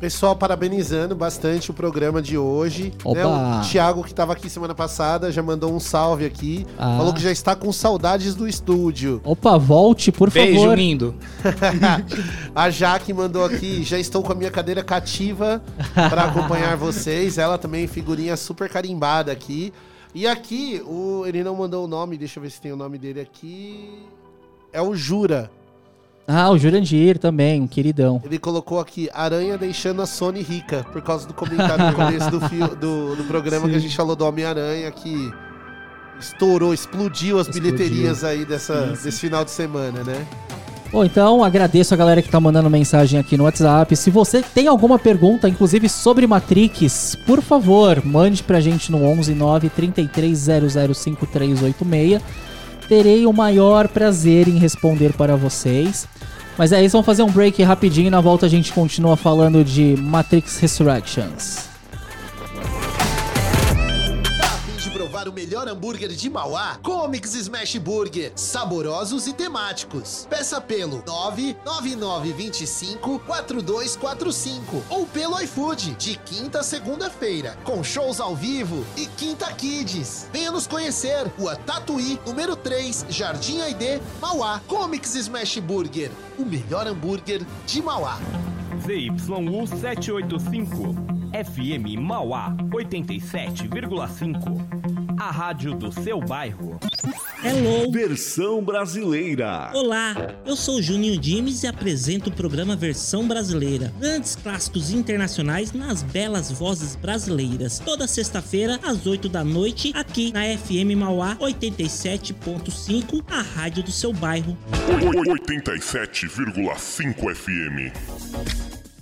S4: Pessoal, parabenizando bastante o programa de hoje.
S3: Opa.
S4: né? O Thiago, que estava aqui semana passada, já mandou um salve aqui.
S3: Ah.
S4: Falou que já está com saudades do estúdio.
S3: Opa, volte, por
S5: Beijo,
S3: favor.
S5: lindo.
S4: a Jaque mandou aqui, já estou com a minha cadeira cativa para acompanhar vocês. Ela também, figurinha super carimbada aqui. E aqui, o, ele não mandou o nome, deixa eu ver se tem o nome dele aqui. É o Jura.
S3: Ah, o Jurandir também, um queridão.
S4: Ele colocou aqui, Aranha deixando a Sony rica, por causa do comentário no começo do, fio- do, do programa
S3: Sim.
S4: que a gente falou do Homem-Aranha, que estourou, explodiu as
S3: Explodiu.
S4: bilheterias aí dessa,
S3: Sim,
S4: desse final de semana, né?
S3: Bom, então agradeço a galera que tá mandando mensagem aqui no WhatsApp. Se você tem alguma pergunta, inclusive sobre Matrix, por favor, mande pra gente no 11 9 3300 5386. Terei o maior prazer em responder para vocês. Mas é isso, vamos fazer um break rapidinho e na volta a gente continua falando de Matrix Resurrections.
S7: Provar o melhor hambúrguer de Mauá? Comics Smash Burger. Saborosos e temáticos. Peça pelo 99925-4245 ou pelo iFood, de quinta a segunda-feira, com shows ao vivo e Quinta Kids. Venha nos conhecer. Rua Tatuí, número 3, Jardim Aidê, Mauá. Comics Smash Burger. O melhor hambúrguer de Mauá.
S2: ZYU 785, FM Mauá 87,5. A rádio do seu bairro.
S8: Hello!
S1: Versão brasileira.
S8: Olá, eu sou Juninho Dimes e apresento o programa Versão Brasileira. Grandes clássicos internacionais nas belas vozes brasileiras. Toda sexta-feira, às 8 da noite, aqui na FM Mauá 87.5, a rádio do seu bairro.
S6: 87,5 FM.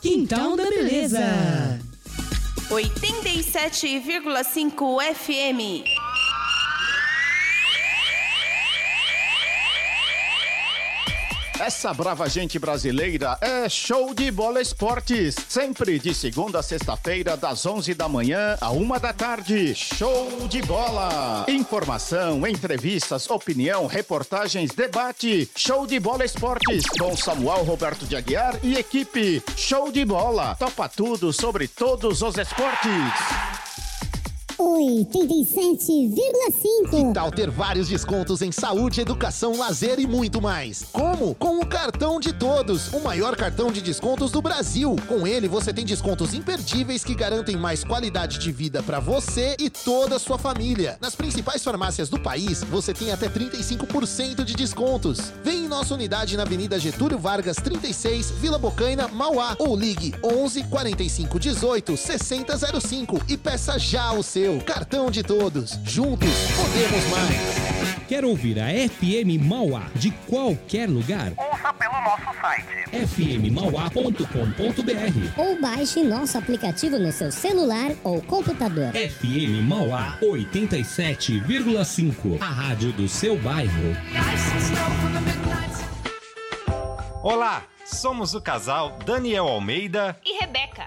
S9: Quintal da Beleza.
S10: 87,5 FM.
S11: Essa brava gente brasileira é show de bola esportes. Sempre de segunda a sexta-feira, das 11 da manhã a uma da tarde. Show de bola. Informação, entrevistas, opinião, reportagens, debate. Show de bola esportes com Samuel Roberto de Aguiar e equipe. Show de bola. Topa tudo sobre todos os esportes.
S12: 87,5.
S7: Que tal ter vários descontos em saúde, educação, lazer e muito mais? Como? Com o cartão de todos, o maior cartão de descontos do Brasil. Com ele você tem descontos imperdíveis que garantem mais qualidade de vida para você e toda a sua família. Nas principais farmácias do país, você tem até 35% de descontos. Vem em nossa unidade na Avenida Getúlio Vargas 36, Vila Bocaina, Mauá ou ligue 11 45 18 6005 e peça já o seu cartão de todos. Juntos podemos mais.
S13: Quer ouvir a FM Mauá de qualquer lugar?
S14: Ouça pelo nosso site
S13: fmmauá.com.br
S12: Ou baixe nosso aplicativo no seu celular ou computador.
S13: FM Mauá 87,5. A rádio do seu bairro.
S15: Olá, somos o casal Daniel Almeida
S10: E Rebeca.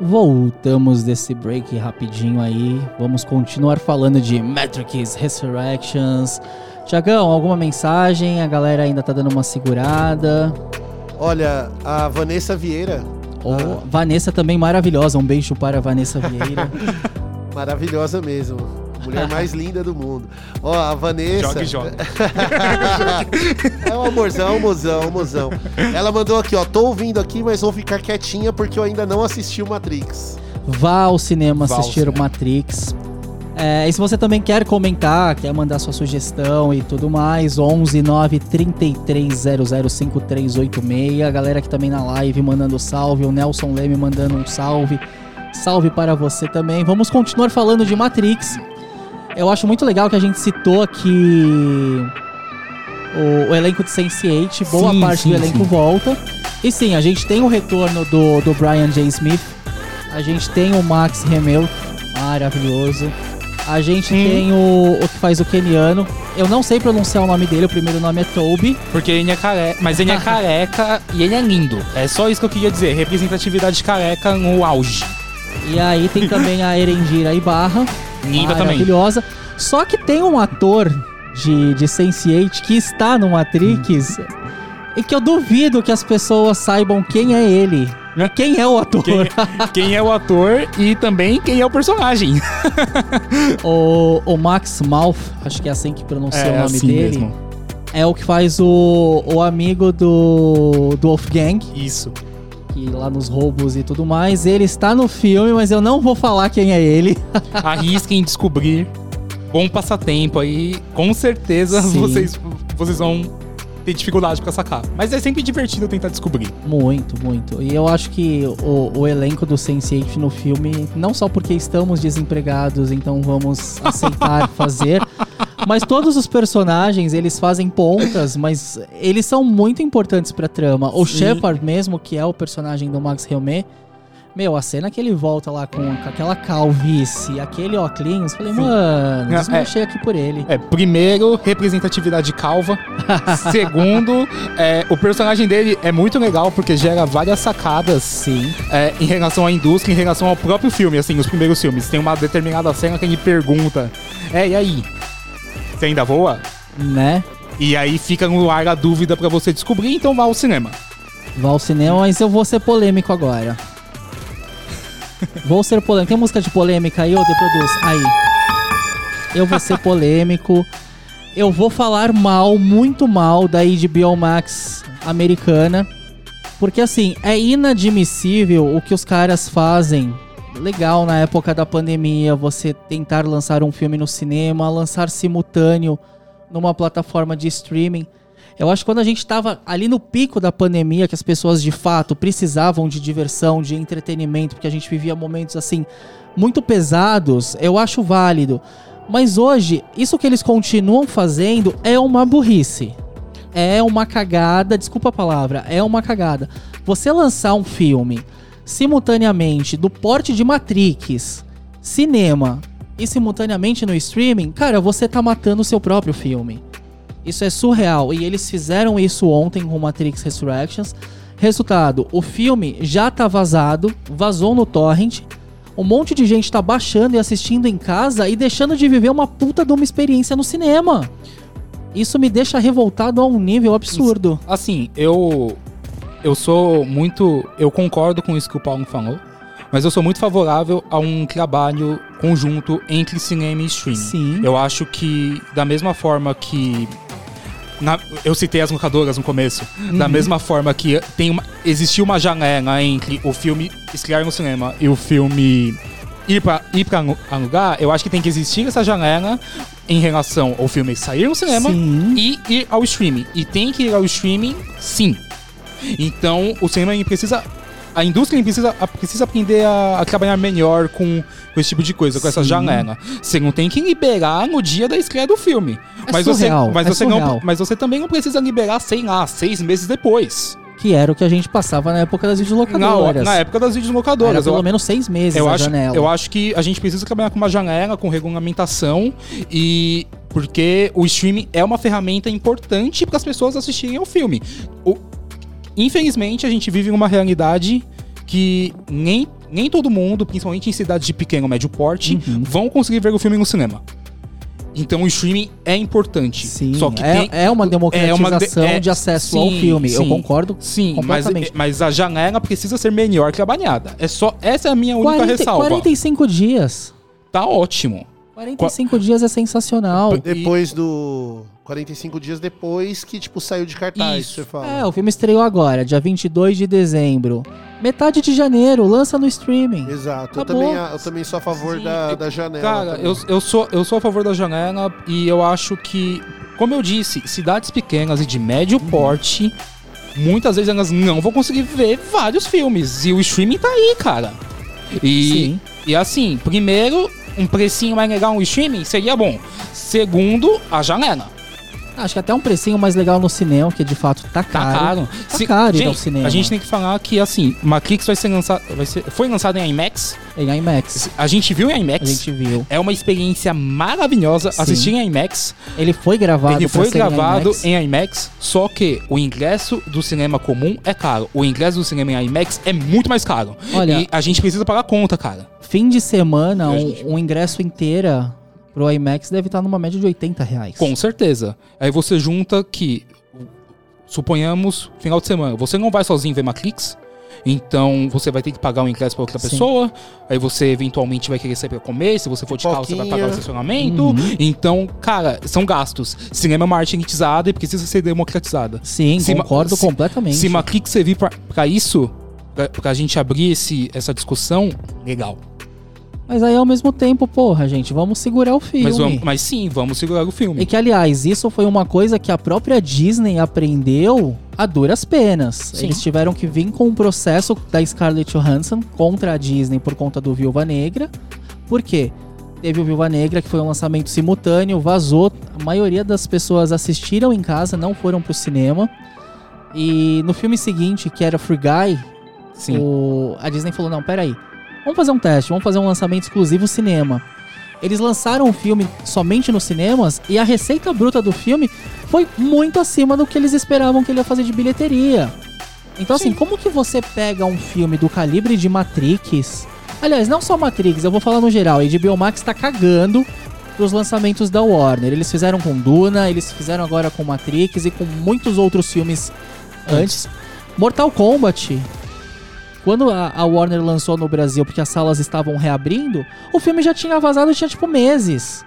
S3: Voltamos desse break rapidinho aí. Vamos continuar falando de Matrix Resurrections. Tiagão, alguma mensagem? A galera ainda tá dando uma segurada.
S4: Olha, a Vanessa Vieira.
S3: Oh, Vanessa também maravilhosa. Um beijo para a Vanessa Vieira.
S4: Maravilhosa mesmo. Mulher mais linda do mundo. Ó, a Vanessa.
S5: Joga e joga.
S4: é um amorzão, mozão, mozão. Ela mandou aqui, ó. Tô ouvindo aqui, mas vou ficar quietinha porque eu ainda não assisti o Matrix.
S3: Vá ao cinema
S5: Vá ao
S3: assistir o
S5: cinema.
S3: Matrix. É, e se você também quer comentar, quer mandar sua sugestão e tudo mais, 11 9 3300 5386. A galera aqui também na live mandando salve, o Nelson Leme mandando um salve. Salve para você também. Vamos continuar falando de Matrix. Eu acho muito legal que a gente citou aqui o, o elenco de Sense8, boa
S5: Sim,
S3: parte
S5: sim,
S3: do elenco
S5: sim.
S3: volta. E sim, a gente tem o retorno do, do Brian J. Smith, a gente tem o Max Remel, maravilhoso. A gente tem o, o que faz o Keniano. Eu não sei pronunciar o nome dele, o primeiro nome é Toby.
S5: Porque ele é careca, mas ele é careca e ele é lindo. É só isso que eu queria dizer. Representatividade careca no auge.
S3: E aí tem também a Erendira Ibarra,
S5: Linda também.
S3: maravilhosa. Só que tem um ator de, de Sense8 que está no Matrix e que eu duvido que as pessoas saibam quem é ele. Quem é o ator?
S5: Quem, quem é o ator e também quem é o personagem.
S3: o, o Max Mouth, acho que é assim que pronuncia
S5: É
S3: o nome
S5: assim
S3: dele.
S5: mesmo.
S3: É o que faz o, o amigo do, do Wolfgang.
S5: Isso.
S3: Que lá nos roubos e tudo mais. Ele está no filme, mas eu não vou falar quem é ele.
S5: Arrisquem descobrir. Bom passatempo aí. Com certeza
S3: Sim.
S5: vocês, vocês vão ter dificuldade pra sacar. Mas é sempre divertido tentar descobrir.
S3: Muito, muito. E eu acho que o, o elenco do Sense8 no filme, não só porque estamos desempregados, então vamos aceitar fazer, mas todos os personagens, eles fazem pontas, mas eles são muito importantes pra trama. O
S5: Sim.
S3: Shepard mesmo, que é o personagem do Max Helmet, meu, a cena que ele volta lá com, com aquela calvície, aquele óculos, eu falei, mano,
S5: É,
S3: desmanchei aqui por ele.
S5: É, primeiro, representatividade calva. Segundo, é, o personagem dele é muito legal porque gera várias sacadas
S3: Sim.
S5: é, em relação à indústria, em relação ao próprio filme, assim, os primeiros filmes. Tem uma determinada cena que ele pergunta: É, e aí? Você ainda voa?
S3: Né?
S5: E aí fica no ar a dúvida pra você descobrir, então vá ao cinema.
S3: Vá ao cinema, mas eu vou ser polêmico agora. vou ser polêmico. Tem música de polêmica aí, ô The Produce? Aí. Eu vou ser polêmico. Eu vou falar mal, muito mal, da HBO Max americana. Porque assim, é inadmissível o que os caras fazem. Legal na época da pandemia, você tentar lançar um filme no cinema, lançar simultâneo numa plataforma de streaming. Eu acho que quando a gente tava ali no pico da pandemia, que as pessoas de fato precisavam de diversão, de entretenimento, porque a gente vivia momentos assim muito pesados, eu acho válido. Mas hoje, isso que eles continuam fazendo é uma burrice. É uma cagada, desculpa a palavra, é uma cagada. Você lançar um filme simultaneamente do porte de Matrix, cinema e simultaneamente no streaming, cara, você tá matando o seu próprio filme. Isso é surreal. E eles fizeram isso ontem com Matrix Resurrections. Resultado: o filme já tá vazado, vazou no Torrent. Um monte de gente tá baixando e assistindo em casa e deixando de viver uma puta de uma experiência no cinema. Isso me deixa revoltado a um nível absurdo.
S5: Assim, eu. Eu sou muito. Eu concordo com isso que o Paulo falou. Mas eu sou muito favorável a um trabalho conjunto entre cinema e streaming.
S3: Sim.
S5: Eu acho que, da mesma forma que. na- eu citei as locadoras no começo. Da
S3: Uhum.
S5: mesma forma que tem uma, existiu uma janela entre o filme estrear no cinema e o filme ir pra, ir pra alu- alugar, eu acho que tem que existir essa janela em relação ao filme sair no cinema
S3: Sim.
S5: e ir ao streaming. E tem que ir ao streaming, sim. Então, o cinema precisa. A indústria precisa, precisa aprender a, a trabalhar melhor com, com esse tipo de coisa, com essa
S3: Sim.
S5: janela. Você não tem que liberar no dia da estreia do filme.
S3: É
S5: mas
S3: surreal,
S5: você, mas,
S3: é
S5: você
S3: surreal.
S5: não, mas você também não precisa liberar, sei lá, seis meses depois.
S3: Que era o que a gente passava na época das
S5: Na,
S3: videolocadoras.
S5: na época das
S3: Era
S5: videolocadoras.
S3: pelo
S5: eu-
S3: menos seis meses
S5: eu acho,
S3: janela.
S5: eu acho que a gente precisa trabalhar com uma janela, com regulamentação e porque o streaming é uma ferramenta importante para as pessoas assistirem ao filme. O- infelizmente, a gente vive numa realidade que nem, nem todo mundo, principalmente em cidades de pequeno ou médio porte,
S3: Uhum.
S5: vão conseguir ver o filme no cinema. Então o streaming é importante.
S3: Sim,
S5: Só que
S3: é,
S5: tem,
S3: é uma democratização
S5: de- é,
S3: de acesso ao
S5: sim,
S3: filme. Eu
S5: sim.
S3: concordo
S5: Sim, mas,
S3: completamente.
S5: mas a janela precisa ser melhor trabalhada. É só essa é a minha única
S3: 40
S5: ressalva.
S3: 45 dias.
S5: Tá ótimo.
S3: 45 dias é sensacional.
S4: Depois do. 45 dias depois que, tipo, saiu de cartaz,
S5: Isso.
S4: você fala.
S3: É, o filme estreou agora, dia 22 de dezembro. Metade de janeiro, lança no streaming.
S4: Exato. Eu também, eu também sou a favor da, da janela.
S5: Cara,
S4: também.
S5: eu, eu, sou, eu sou a favor da janela e eu acho que, como eu disse, cidades pequenas e de médio
S3: Uhum.
S5: porte, muitas vezes elas não vão conseguir ver vários filmes. E o streaming tá aí, cara. E,
S3: Sim.
S5: e assim, primeiro, um precinho mais legal no streaming seria bom. Segundo, a janela.
S3: Acho que até um precinho mais legal no cinema, que de fato tá
S5: Tá
S3: caro.
S5: caro.
S3: Tá
S5: Se-
S3: caro ir
S5: gente,
S3: ao cinema.
S5: A gente tem que falar que, assim, Matrix vai ser lançado. Vai ser, foi lançado em IMAX.
S3: Em IMAX.
S5: A gente viu em IMAX.
S3: A gente viu.
S5: É uma experiência maravilhosa
S3: Sim.
S5: assistir em IMAX.
S3: Ele foi gravado
S5: Ele foi
S3: ser em
S5: gravado
S3: IMAX.
S5: em IMAX, só que o ingresso do cinema comum é caro. O ingresso do cinema em IMAX é muito mais caro.
S3: Olha-
S5: e a gente precisa pagar conta, cara.
S3: Fim de semana, um, um ingresso inteira pro IMAX deve estar numa média de 80 reais.
S5: Com certeza. Aí você junta que, suponhamos, final de semana, você não vai sozinho ver Matrix. Então você vai ter que pagar o ingresso pra outra
S3: Sim.
S5: pessoa. Aí você eventualmente vai querer sair pra comer. Se você for de carro, você vai pagar o estacionamento.
S3: Uhum.
S5: Então, cara, são gastos. Cinema é uma arte elitizada e precisa ser democratizada.
S3: Sim,
S5: Se
S3: concordo
S5: se-
S3: completamente.
S5: Se Matrix servir pra, pra isso, pra, pra gente abrir esse, essa discussão, legal.
S3: Mas aí ao mesmo tempo, porra, gente, vamos segurar o filme.
S5: Mas, vamos- mas sim, vamos segurar o filme.
S3: E que, aliás, isso foi uma coisa que a própria Disney aprendeu a duras penas.
S5: Sim.
S3: Eles tiveram que vir com um processo da Scarlett Johansson contra a Disney por conta do Viúva Negra. Por quê? Teve o Viúva Negra, que foi um lançamento simultâneo, vazou. A maioria das pessoas assistiram em casa, não foram pro cinema. E no filme seguinte, que era Free Guy, o- a Disney falou: não, peraí. Vamos fazer um teste, vamos fazer um lançamento exclusivo cinema. Eles lançaram o filme somente nos cinemas e a receita bruta do filme foi muito acima do que eles esperavam que ele ia fazer de bilheteria. Então, assim, como que você pega um filme do calibre de Matrix? Aliás, não só Matrix, eu vou falar no geral. A HBO Max tá cagando pros lançamentos da Warner. Eles fizeram com Duna, eles fizeram agora com Matrix e com muitos outros filmes antes. Mortal Kombat. Quando a, a Warner lançou no Brasil, porque as salas estavam reabrindo, o filme já tinha vazado tinha tipo meses.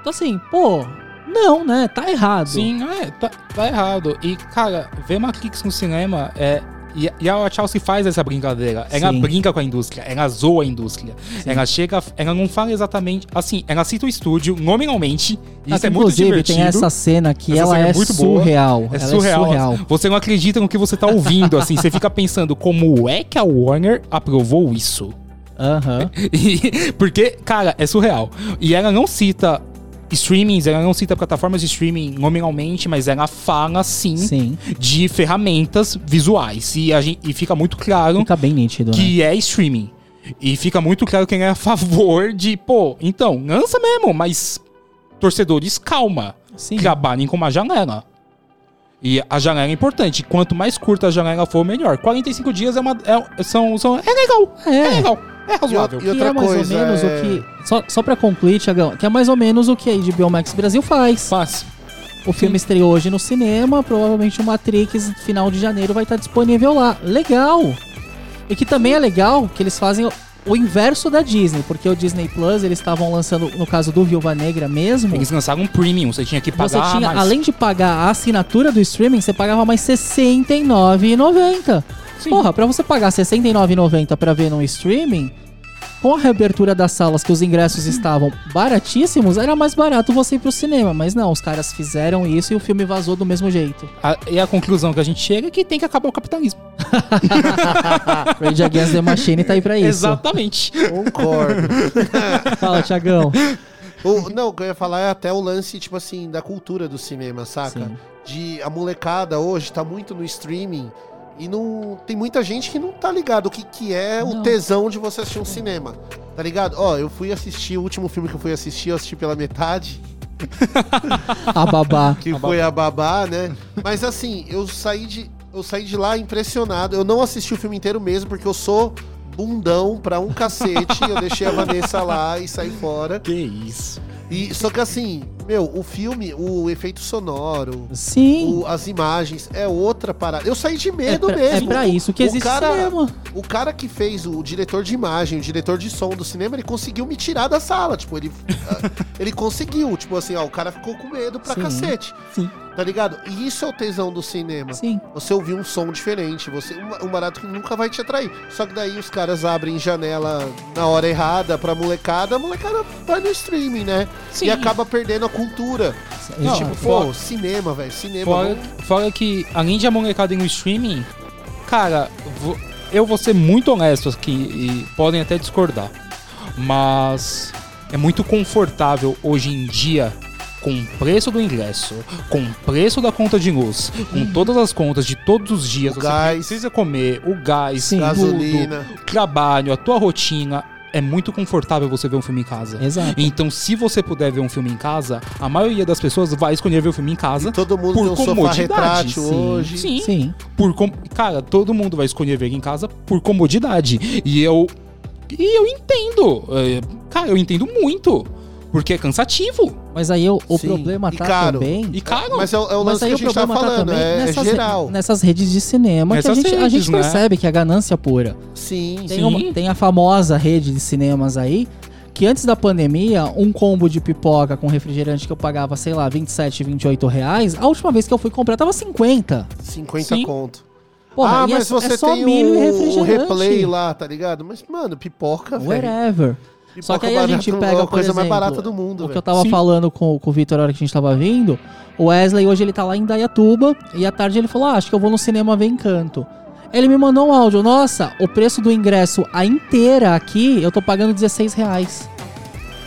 S3: Então assim, pô, não, né? Tá errado.
S5: Sim, é, tá, tá errado. E, cara, ver Matrix no cinema é. E, e a Chelsea faz essa brincadeira. Ela
S3: Sim.
S5: brinca com a indústria, ela zoa a indústria. Ela chega, ela não fala exatamente. Assim, ela cita o estúdio nominalmente.
S3: Ah,
S5: isso é muito divertido.
S3: tem essa cena que
S5: Essa
S3: ela
S5: cena
S3: é,
S5: boa.
S3: surreal.
S5: É
S3: Ela
S5: surreal.
S3: É surreal.
S5: Você não acredita no que você tá ouvindo, assim. Você fica pensando como é que a Warner aprovou isso.
S3: Aham.
S5: E- porque, cara, é surreal. E ela não cita streamings, ela não cita plataformas de streaming nominalmente, mas ela fala sim,
S3: Sim.
S5: de ferramentas visuais. E, a gente, e fica muito claro
S3: Fica bem nítido, né?
S5: que é streaming. E fica muito claro que ela é a favor de, pô, então, lança mesmo, mas torcedores, calma.
S3: Sim.
S5: Trabalhem com uma janela. E a janela é importante. Quanto mais curta a janela for, melhor. 45 dias é uma. É, são, são, é legal. É, legal. É razoável.
S4: E
S3: Que
S4: outra
S3: é mais
S4: coisa,
S3: ou menos
S4: é-
S3: o que. Só, só pra concluir, Tiagão, que é mais ou menos o que a HBO Max Brasil faz.
S5: Faz.
S3: O filme estreou hoje no cinema, provavelmente o Matrix, final de janeiro, vai estar disponível lá. Legal! E que também é legal que eles fazem o, inverso da Disney, porque o Disney Plus, eles estavam lançando, no caso do Viúva Negra mesmo.
S5: Eles lançaram um premium, você tinha que
S3: Você
S5: pagar
S3: tinha,
S5: mais.
S3: além de pagar a assinatura do streaming, você pagava mais R$ 69,90. Porra, pra você pagar R$ 69,90 pra ver no streaming, com a reabertura das salas que os ingressos estavam baratíssimos, era mais barato você ir pro cinema. Mas não, os caras fizeram isso e o filme vazou do mesmo jeito.
S5: A- e a conclusão que a gente chega é que tem que acabar o capitalismo.
S3: Rage Against the Machine tá aí pra isso.
S5: Exatamente.
S4: Concordo.
S3: Fala, Tiagão.
S4: O- não, o que eu ia falar é até o lance, tipo assim, da cultura do cinema, saca?
S3: Sim.
S4: De a molecada hoje tá muito no streaming e não tem muita gente que não tá ligado o que, que é o
S3: Não.
S4: tesão de você assistir um cinema. Tá ligado? Ó, eu fui assistir o último filme que eu fui assistir, eu assisti pela metade,
S3: A babá.
S4: que foi a Babá, né? Mas assim, eu saí de eu saí de lá impressionado. Eu não assisti o filme inteiro mesmo porque eu sou bundão pra um cacete. eu deixei a Vanessa lá e saí fora.
S5: Que isso.
S4: E, só que assim, meu, o filme, o efeito sonoro,
S3: Sim.
S4: o- as imagens, é outra parada. Eu saí de medo
S3: É pra-
S4: mesmo.
S3: é pra isso que
S4: O
S3: existe
S4: cara,
S3: cinema.
S4: O cara que fez o diretor de imagem, o diretor de som do cinema, ele conseguiu me tirar da sala. Tipo, ele, ele conseguiu. Tipo assim, ó, o cara ficou com medo pra
S3: Sim,
S4: cacete.
S3: sim.
S4: Tá ligado? E isso é o tesão do cinema.
S3: Sim.
S4: Você ouvir um som diferente, você um, um barato que nunca vai te atrair. Só que daí os caras abrem janela na hora errada pra molecada, a molecada vai no streaming, né?
S5: Sim.
S4: E acaba perdendo a cultura. E
S5: Não,
S4: tipo,
S5: fora-
S4: pô, cinema, velho, cinema.
S5: Fora,
S4: vamos-
S5: fora que, além de a molecada ir no streaming, cara, eu vou ser muito honesto aqui e podem até discordar. Mas é muito confortável hoje em dia, com o preço do ingresso, com o preço da conta de luz, com todas as contas de todos os dias,
S4: O gás.
S5: precisa comer, o gás,
S3: Sim.
S4: Gasolina.
S5: tudo, o trabalho, a tua rotina. É muito confortável você ver um filme em casa.
S3: Exato.
S5: Então, se você puder ver um filme em casa, a maioria das pessoas vai escolher ver o filme em casa.
S4: Todo mundo
S5: por
S4: tem um sofá
S5: comodidade,
S4: retrátil
S5: sim.
S4: hoje.
S5: Sim.
S3: Sim.
S5: Por com... Cara, todo mundo vai escolher ver em casa por comodidade. E eu. E eu entendo. É, Cara, eu entendo muito. Porque é cansativo.
S3: Mas aí o, o
S4: Sim,
S3: problema
S4: e
S3: tá
S4: caro.
S3: também.
S5: E caro.
S4: Mas é, o- é o lance
S3: aí
S4: que a gente tá
S3: tá
S4: falando,
S3: também
S4: é, é
S3: nessas,
S4: geral.
S3: nessas redes de cinema que a
S5: Nessas
S3: gente, a
S5: redes,
S3: gente
S5: né?
S3: percebe que é ganância pura.
S4: Sim,
S3: Tem,
S5: Sim.
S3: uma- tem a famosa rede de cinemas aí, que antes da pandemia, um combo de pipoca com refrigerante que eu pagava, sei lá, 27, 28 reais, a última vez que eu fui comprar tava 50.
S4: 50
S5: Sim.
S4: conto.
S3: Porra,
S4: ah,
S3: e é-
S4: mas você
S3: é só
S4: tem
S3: e
S4: o, o replay lá, tá ligado? Mas, mano, pipoca, velho.
S3: Whatever. Só que aí a gente
S4: é
S3: pega,
S4: a
S3: por
S4: coisa mais
S3: exemplo,
S4: barata do mundo,
S3: O que
S4: velho.
S3: eu tava
S5: Sim.
S3: falando com, com o Vitor na hora que a gente tava vindo, o Wesley hoje ele tá lá em Dayatuba e à tarde ele falou: ah, acho que eu vou no cinema ver Encanto. Ele me mandou um áudio, nossa, o preço do ingresso a inteira aqui eu tô pagando 16 reais.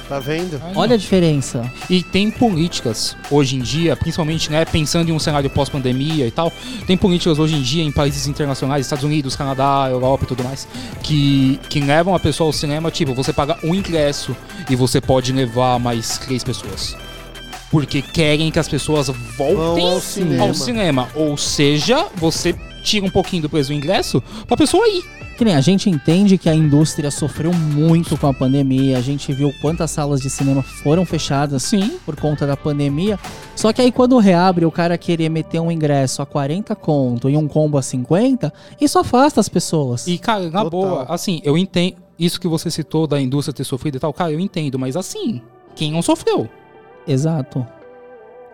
S4: Tá vendo?
S3: Olha a diferença.
S5: E tem políticas hoje em dia, principalmente né, pensando em um cenário pós-pandemia e tal, tem políticas hoje em dia em países internacionais, Estados Unidos, Canadá, Europa e tudo mais, que, que levam a pessoa ao cinema, tipo, você paga um ingresso e você pode levar mais três pessoas. Porque querem que as pessoas voltem
S4: ao cinema.
S5: ao cinema. Ou seja, você tira um pouquinho do preço do ingresso pra pessoa ir.
S3: Que nem a gente entende que a indústria sofreu muito com a pandemia, a gente viu quantas salas de cinema foram fechadas
S5: Sim.
S3: por conta da pandemia. Só que aí quando reabre o cara querer meter um ingresso a 40 conto e um combo a 50, isso afasta as pessoas.
S5: E, cara, na
S4: Total.
S5: boa, assim, eu entendo. Isso que você citou da indústria ter sofrido e tal, cara, eu entendo, mas assim, quem não sofreu?
S3: Exato.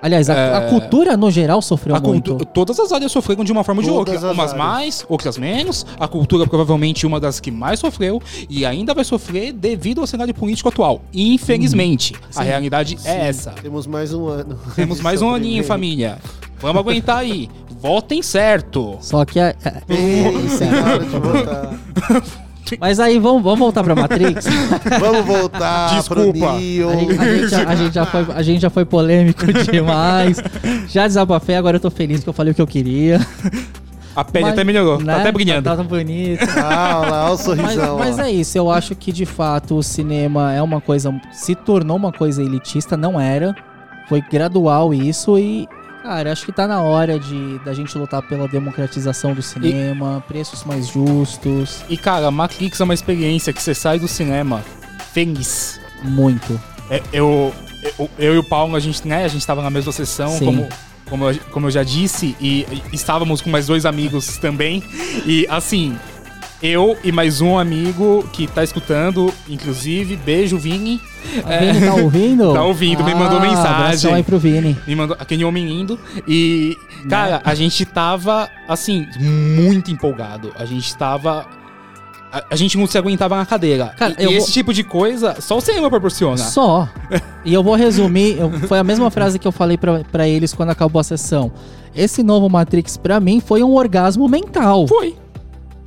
S3: Aliás, a,
S5: É.
S3: a cultura no geral sofreu
S5: A
S3: muito.
S5: todas as áreas sofreram de uma forma ou de outra.
S4: as
S5: Umas
S4: áreas.
S5: mais, outras menos. A cultura provavelmente uma das que mais sofreu e ainda vai sofrer devido ao cenário político atual. Infelizmente. a realidade
S4: Sim,
S5: é essa.
S4: Temos mais um ano.
S5: Temos mais um aninho, família. Vamos aguentar aí. Votem certo.
S3: Só que a, a-
S4: Isso, é hora de voltar.
S3: Mas aí vamos, vamos voltar pra Matrix.
S4: Vamos voltar
S5: Desculpa.
S4: pro Neo.
S3: A gente, a gente já- a gente já foi, a gente já foi polêmico demais. Já desabafei, agora eu tô feliz que eu falei o que eu queria.
S5: A pele
S3: Mas,
S5: até melhorou.
S3: né?
S5: Tá até brilhando.
S3: Tá, tá bonito.
S4: Ah, olha lá, olha o
S3: Mas,
S4: sorrisão.
S3: mas
S4: ó.
S3: é isso, eu acho que de fato o cinema é uma coisa. Se tornou uma coisa elitista, não era. Foi gradual isso e. Cara, acho que tá na hora de da gente lutar pela democratização do cinema, preços mais justos.
S5: E cara, Matrix é uma experiência que você sai do cinema feliz.
S3: Muito.
S5: É, eu, eu, eu e o Paulo, a gente, né, a gente tava na mesma sessão,
S3: Sim.
S5: como, como, eu, como eu já disse, e, e estávamos com mais dois amigos também. E assim, eu e mais um amigo que tá escutando, inclusive, beijo, Vini.
S3: Vini tá ouvindo?
S5: Tá ouvindo, me mandou
S3: Ah,
S5: mensagem.
S3: aí pro Vini.
S5: Me mandou aquele homem lindo. E,
S3: Né?
S5: cara, a gente tava, assim, muito empolgado. A gente tava. A, gente não se aguentava na cadeira.
S3: Cara,
S5: e
S3: eu
S5: e
S3: vou-
S5: esse tipo de coisa só o cinema proporciona.
S3: Só. E eu vou resumir, eu- foi a mesma frase que eu falei pra eles quando acabou a sessão. Esse novo Matrix, pra mim, foi um orgasmo mental.
S5: Foi.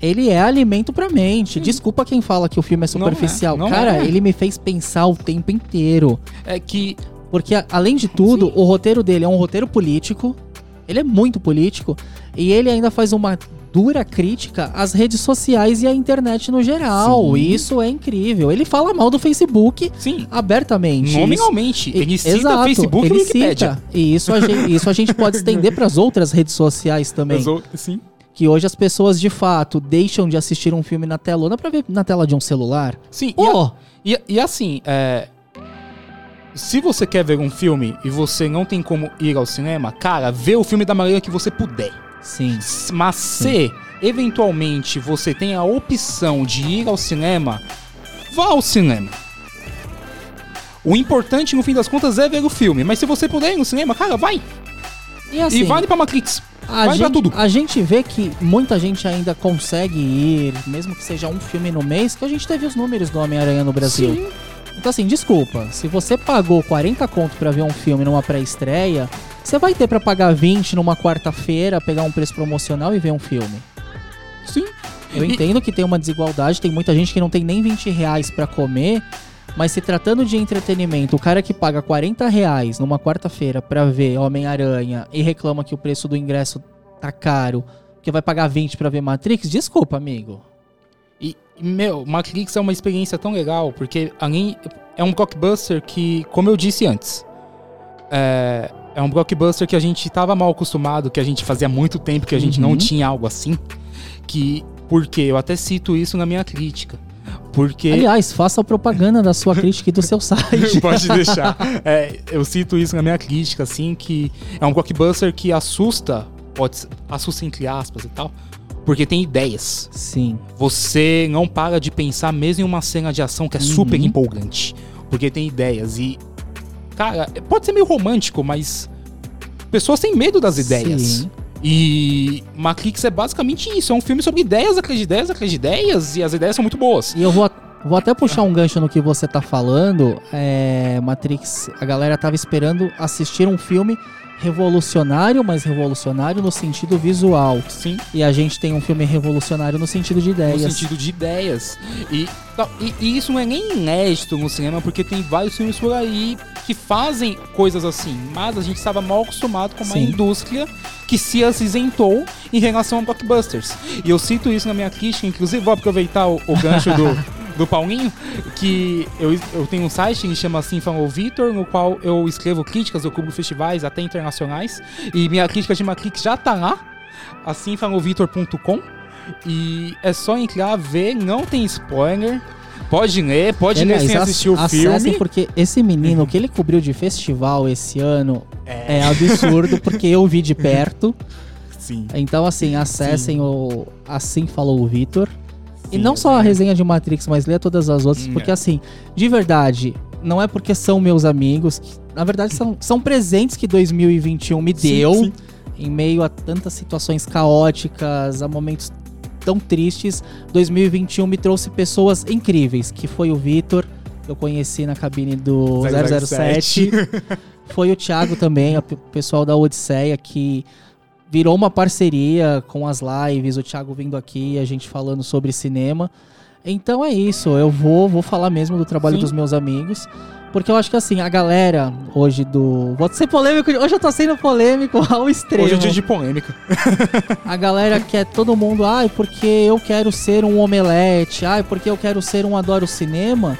S3: Ele é alimento pra mente. Desculpa quem fala que o filme é superficial.
S5: não
S3: Cara,
S5: é.
S3: ele me fez pensar o tempo inteiro.
S5: É que.
S3: Porque, além de tudo, o roteiro dele é um roteiro político. Ele é muito político. E ele ainda faz uma dura crítica às redes sociais e à internet no geral.
S5: Sim.
S3: E isso é incrível. Ele fala mal do Facebook
S5: Sim.
S3: abertamente.
S5: Nominalmente. Ele cita
S3: Exato,
S5: Facebook e
S3: ele
S5: Wikipédia.
S3: cita. E isso a gente, isso a gente pode estender para as outras redes sociais também.
S5: O- Sim.
S3: Que hoje as pessoas de fato deixam de assistir um filme na telona pra ver na tela de um celular.
S5: Sim.
S3: Pô,
S5: E, a- e, e assim, é. Se você quer ver um filme e você não tem como ir ao cinema, cara, vê o filme da maneira que você puder.
S3: sim.
S5: Mas se eventualmente você tem a opção de ir ao cinema, vá ao cinema. O importante no fim das contas é ver o filme, mas se você puder ir no cinema, cara, vai.
S3: E assim,
S5: e vale pra Matrix.
S3: A
S5: vai
S3: gente,
S5: tudo.
S3: a gente vê que muita gente ainda consegue ir, mesmo que seja um filme no mês, que a gente teve os números do Homem-Aranha no Brasil.
S5: Sim.
S3: Então assim, desculpa, se você pagou 40 conto pra ver um filme numa pré-estreia, você vai ter pra pagar 20 numa quarta-feira, pegar um preço promocional e ver um filme.
S5: Sim.
S3: Eu entendo que tem uma desigualdade, tem muita gente que não tem nem 20 reais pra comer, mas se tratando de entretenimento, o cara que paga 40 reais numa quarta-feira pra ver Homem-Aranha e reclama que o preço do ingresso tá caro, que vai pagar 20 pra ver Matrix, desculpa, amigo.
S5: E, meu, Matrix é uma experiência tão legal, porque além. É um blockbuster que, como eu disse antes, é, é um blockbuster que a gente tava mal acostumado, que a gente fazia muito tempo que a gente não
S3: Uhum.
S5: tinha algo assim. Que. Porque eu até cito isso na minha crítica. Porque.
S3: Aliás, faça a propaganda da sua crítica e do seu site.
S5: Pode deixar. É, eu cito isso na minha crítica, assim, que é um blockbuster que assusta, pode assusta entre aspas e tal, porque tem ideias.
S3: Sim.
S5: Você não para de pensar mesmo em uma cena de ação que é super
S3: Uhum.
S5: empolgante, porque tem ideias e cara, pode ser meio romântico, mas pessoas têm medo das ideias.
S3: Sim.
S5: E Matrix é basicamente isso, é um filme sobre ideias, atrás de ideias, atrás de ideias, e as ideias são muito boas.
S3: E eu vou, vou até puxar um gancho no que você tá falando. É, Matrix, a galera tava esperando assistir um filme revolucionário, mas revolucionário no sentido visual.
S5: Sim.
S3: E a gente tem um filme revolucionário no sentido de ideias.
S5: No sentido de ideias. E, não, e, e isso não é nem inédito no cinema, porque tem vários filmes por aí que fazem coisas assim. Mas a gente estava mal acostumado com uma
S3: Sim.
S5: indústria que se acinzentou em relação a blockbusters. E eu cito isso na minha crítica, inclusive vou aproveitar o, o gancho do. Do Paulinho, que eu, eu tenho um site que chama Assim Falou Vitor, no qual eu escrevo críticas, eu cubro festivais até internacionais. E minha crítica de Matrix já tá lá, assimfalovitor.com. E é só entrar, ver, não tem spoiler. Pode ler, pode ler
S3: Aliás,
S5: sem
S3: ac-
S5: assistir o
S3: acessem,
S5: filme.
S3: porque esse menino, o que ele cobriu de festival esse ano é, absurdo, porque eu vi de perto.
S5: Sim.
S3: Então, assim, acessem o Assim Falou o Vitor. E não só a resenha de Matrix, mas leia todas as outras,
S5: Hum,
S3: porque
S5: é.
S3: assim, de verdade, não é porque são meus amigos, que, na verdade são, são presentes que 2021 me
S5: Sim,
S3: deu,
S5: sim.
S3: em meio a tantas situações caóticas, a momentos tão tristes. 2021 me trouxe pessoas incríveis, que foi o Vitor, que eu conheci na cabine do 007. Foi o Thiago também, o pe- pessoal da Odisseia, que virou uma parceria com as lives, o Thiago vindo aqui a gente falando sobre cinema. Então é isso, eu vou, vou falar mesmo do trabalho
S5: Sim.
S3: dos meus amigos. Porque eu acho que assim, a galera hoje do. Vou ser polêmico, hoje eu tô sendo polêmico ao extremo.
S5: Hoje é dia de polêmica.
S3: A galera quer todo mundo, ai, porque eu quero ser um omelete, ai, porque eu quero ser um adoro cinema.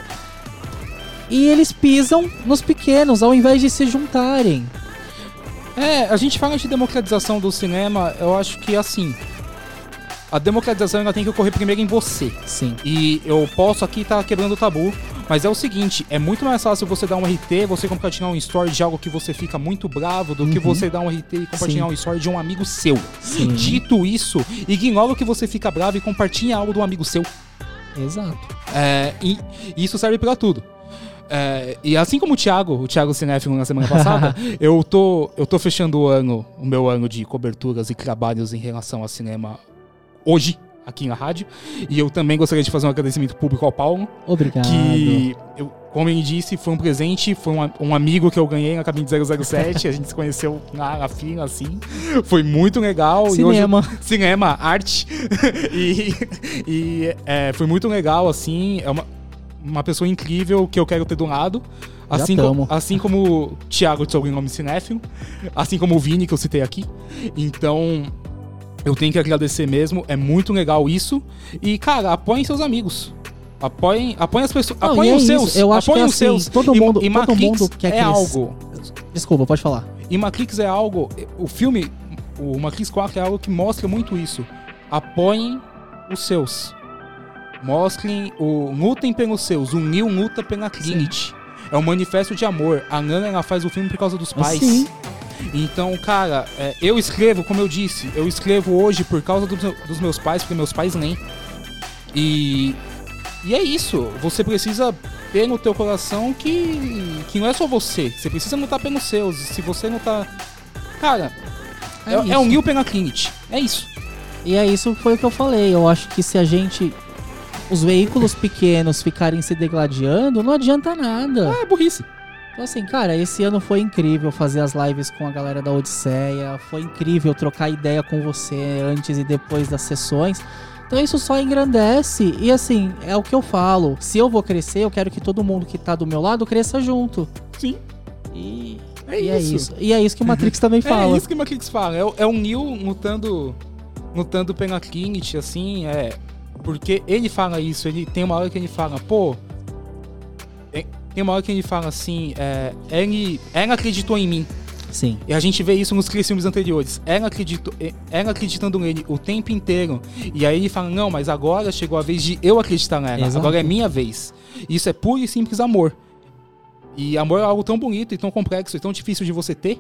S3: E eles pisam nos pequenos, ao invés de se juntarem.
S5: É, a gente fala de democratização do cinema, eu acho que assim. A democratização ainda tem que ocorrer primeiro em você.
S3: Sim.
S5: E eu posso aqui estar quebrando o tabu, mas é o seguinte: é muito mais fácil você dar um RT, você compartilhar um story de algo que você fica muito bravo, do que
S3: Uhum.
S5: você dar um RT e compartilhar
S3: Sim.
S5: um story de um amigo seu.
S3: Sim.
S5: Dito isso, ignora o que você fica bravo e compartilha algo de um amigo seu.
S3: Exato.
S5: É, e e isso serve pra tudo. É, e assim como o Thiago, o Thiago Cinéfilo na semana passada, eu tô, eu tô fechando o ano, o meu ano de coberturas e trabalhos em relação a cinema hoje, aqui na rádio. E eu também gostaria de fazer um agradecimento público ao Paulo.
S3: Obrigado.
S5: Que, eu, como ele disse, foi um presente, foi um, um amigo que eu ganhei na cabine 007. a gente se conheceu na, na fila, assim. Foi muito legal. E hoje-
S3: Cinema.
S5: cinema, arte. e e é, foi muito legal, assim. É uma, uma pessoa incrível que eu quero ter do lado. Assim,
S3: tamo.
S5: co- assim como o Thiago de sobrenome cinéfilo. Assim como o Vini, que eu citei aqui. Então, eu tenho que agradecer mesmo. É muito legal isso. E, cara, apoiem seus amigos. Apoiem, apoiem as pessoas.
S3: Não,
S5: apoiem
S3: e é
S5: os seus.
S3: Eu acho
S5: apoiem
S3: que
S5: os
S3: assim,
S5: seus.
S3: todo
S5: E-
S3: mundo,
S5: e
S3: todo
S5: Matrix
S3: mundo quer que
S5: é algo.
S3: Desculpa, pode falar.
S5: E Matrix é algo. O filme, o Matrix 4 é algo que mostra muito isso. Apoiem os seus. Mostrem o. Lutem pelos seus. O Neo luta pela Trinity. É um manifesto de amor. A Nana ela faz o filme por causa dos pais.
S3: Sim.
S5: Então, cara, é, eu escrevo, como eu disse, eu escrevo hoje por causa dos, meu- dos meus pais, porque meus pais leem. E, e é isso. Você precisa ter no teu coração que, que não é só você. Você precisa lutar pelos seus. Se você não tá. Cara,
S3: É
S5: é, é, um New pela Trinity. É isso.
S3: E é isso foi o que eu falei. Eu acho que se a gente. Os veículos pequenos ficarem se degladiando, não adianta nada.
S5: É burrice.
S3: Então, assim, cara, esse ano foi incrível fazer as lives com a galera da Odisseia. Foi incrível trocar ideia com você antes e depois das sessões. Então isso só engrandece. E assim, é o que eu falo. Se eu vou crescer, eu quero que todo mundo que tá do meu lado cresça junto.
S5: Sim.
S3: E
S5: É
S3: e é
S5: isso.
S3: isso. E é isso que o Matrix também fala.
S5: É isso que o Matrix fala. É, o- é um Neo lutando, lutando pela Trinity, assim, é. Porque ele fala isso, ele tem uma hora que ele fala, pô. é- Tem uma hora que ele fala assim, é, ele, ela acreditou em mim.
S3: Sim.
S5: E a gente vê isso nos três filmes anteriores. Ela, acredito, eh, ela acreditando nele o tempo inteiro. E aí ele fala: Não, mas agora chegou a vez de eu acreditar nela.
S3: Exato.
S5: Agora é minha vez. Isso é puro e simples amor. E amor é algo tão bonito e tão complexo e tão difícil de você ter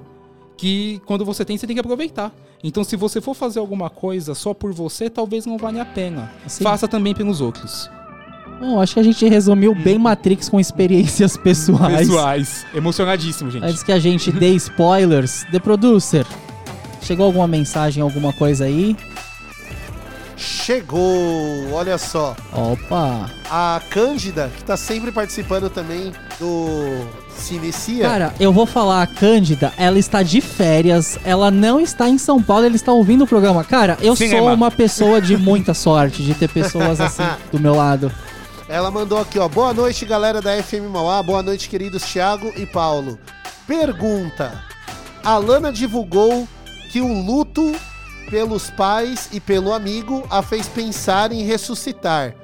S5: que quando você tem, você tem que aproveitar. Então, se você for fazer alguma coisa só por você, talvez não valha a pena.
S3: Sim.
S5: Faça também pelos outros.
S3: Bom, acho que a gente resumiu bem Matrix com experiências pessoais.
S5: Pessoais. Emocionadíssimo, gente.
S3: Antes que a gente dê spoilers, The Producer, chegou alguma mensagem, alguma coisa aí?
S4: Chegou, olha só.
S3: Opa!
S4: A Cândida, que tá sempre participando também do Cinecia.
S3: Cara, eu vou falar, a Cândida, ela está de férias, ela não está em São Paulo, ela está ouvindo o programa. Cara, eu
S5: Cinema.
S3: sou uma pessoa de muita sorte de ter pessoas assim do meu lado.
S4: Ela mandou aqui, ó. Boa noite, galera da FM Mauá. Boa noite, queridos Thiago e Paulo. Pergunta: A Lana divulgou que o luto pelos pais e pelo amigo a fez pensar em ressuscitar.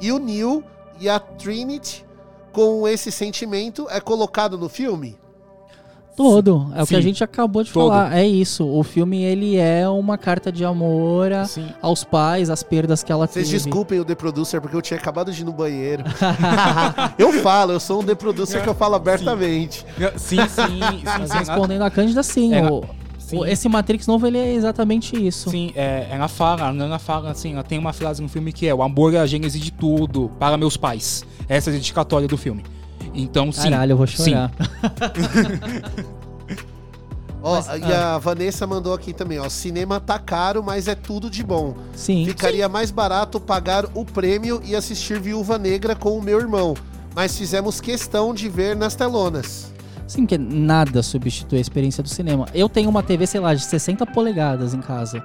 S4: E o Neil e a Trinity, com esse sentimento, é colocado no filme?
S3: Todo, é o que
S5: Sim.
S3: a gente acabou de
S5: Todo.
S3: falar, é isso. O filme, ele é uma carta de amor a-
S5: Sim.
S3: aos pais, às perdas que ela
S4: Vocês
S3: teve.
S4: desculpem o The Producer, porque eu tinha acabado de ir no banheiro. eu falo, eu sou um The Producer que eu falo abertamente.
S5: Sim, sim, sim.
S3: Mas
S5: sim.
S3: respondendo a Cândida, sim.
S5: Ela-
S3: o-
S5: sim.
S3: esse Matrix novo, ele é exatamente isso.
S5: Sim, é, ela fala, a Nana fala assim, ela tem uma frase no filme que é o amor é a gênese de tudo para meus pais. Essa é a dedicatória do filme. Então, sim.
S3: Caralho, eu vou
S5: sim.
S3: chorar.
S4: Ó,
S3: Mas,
S4: e a Vanessa mandou aqui também, ó. Cinema tá caro, mas é tudo de bom.
S3: Sim.
S4: Ficaria mais barato pagar o prêmio e assistir Viúva Negra com o meu irmão. Mas fizemos questão de ver nas telonas.
S3: Sim, porque nada substitui a experiência do cinema. Eu tenho uma TV, sei lá, de 60 polegadas em casa.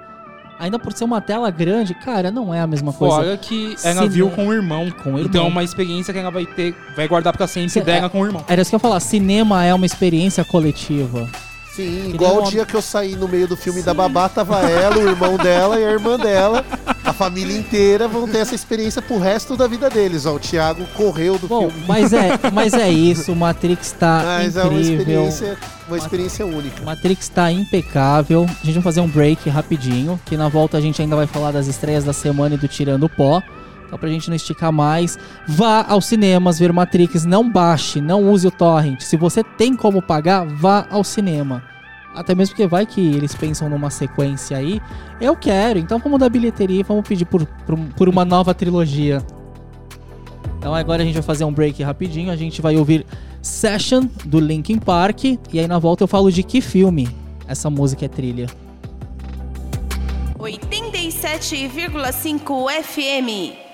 S3: Ainda por ser uma tela grande, cara, não é a mesma coisa.
S5: Fora que ela viu com o irmão.
S3: Com o irmão.
S5: Então é uma experiência que ela vai ter, vai guardar pra sempre
S3: Cê-
S5: dela
S3: é-
S5: com o irmão.
S3: Era isso que eu ia falar. Cinema é uma experiência coletiva.
S4: Sim, igual o dia que eu saí no meio do filme da Babá, tava ela, o irmão dela e a irmã dela. A família inteira vão ter essa experiência pro resto da vida deles. Ó, o Thiago correu do
S3: Bom,
S4: filme.
S3: mas é, mas é isso. O Matrix tá
S4: Mas é uma
S3: incrível.
S4: experiência, uma experiência única.
S3: Matrix tá impecável. A gente vai fazer um break rapidinho, que na volta a gente ainda vai falar das estreias da semana e do Tirando o Pó. Então pra gente não esticar mais, vá aos cinemas ver Matrix, não baixe, não use o torrent. Se você tem como pagar, vá ao cinema. Até mesmo porque vai que eles pensam numa sequência aí. Eu quero, então vamos dar bilheteria e vamos pedir por, por, por uma nova trilogia. Então agora a gente vai fazer um break rapidinho, a gente vai ouvir Session do Linkin Park e aí na volta eu falo de que filme essa música é trilha.
S16: 87,5 FM.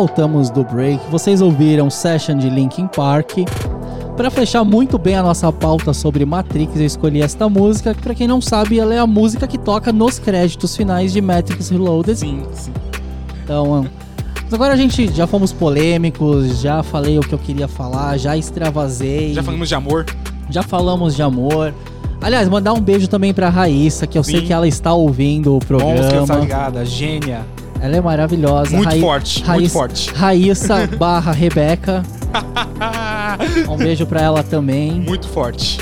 S3: Voltamos do break. Vocês ouviram Session de Linkin Park. Pra fechar muito bem a nossa pauta sobre Matrix, eu escolhi esta música, que pra quem não sabe, ela é a música que toca nos créditos finais de Matrix Reloaded.
S5: Sim, sim.
S3: Então, agora a gente já fomos polêmicos, já falei o que eu queria falar, já extravasei.
S5: Já falamos de amor.
S3: Já falamos de amor. Aliás, mandar um beijo também pra Raíssa, que eu sei
S5: Sim.
S3: que ela está ouvindo o
S5: Bons criança
S3: programa.
S5: ligada, gênia.
S3: Ela é maravilhosa.
S5: Muito
S3: Raí-
S5: forte, muito
S3: Raíssa-
S5: forte.
S3: Raíssa barra Rebeca. Um beijo pra ela também.
S5: Muito forte.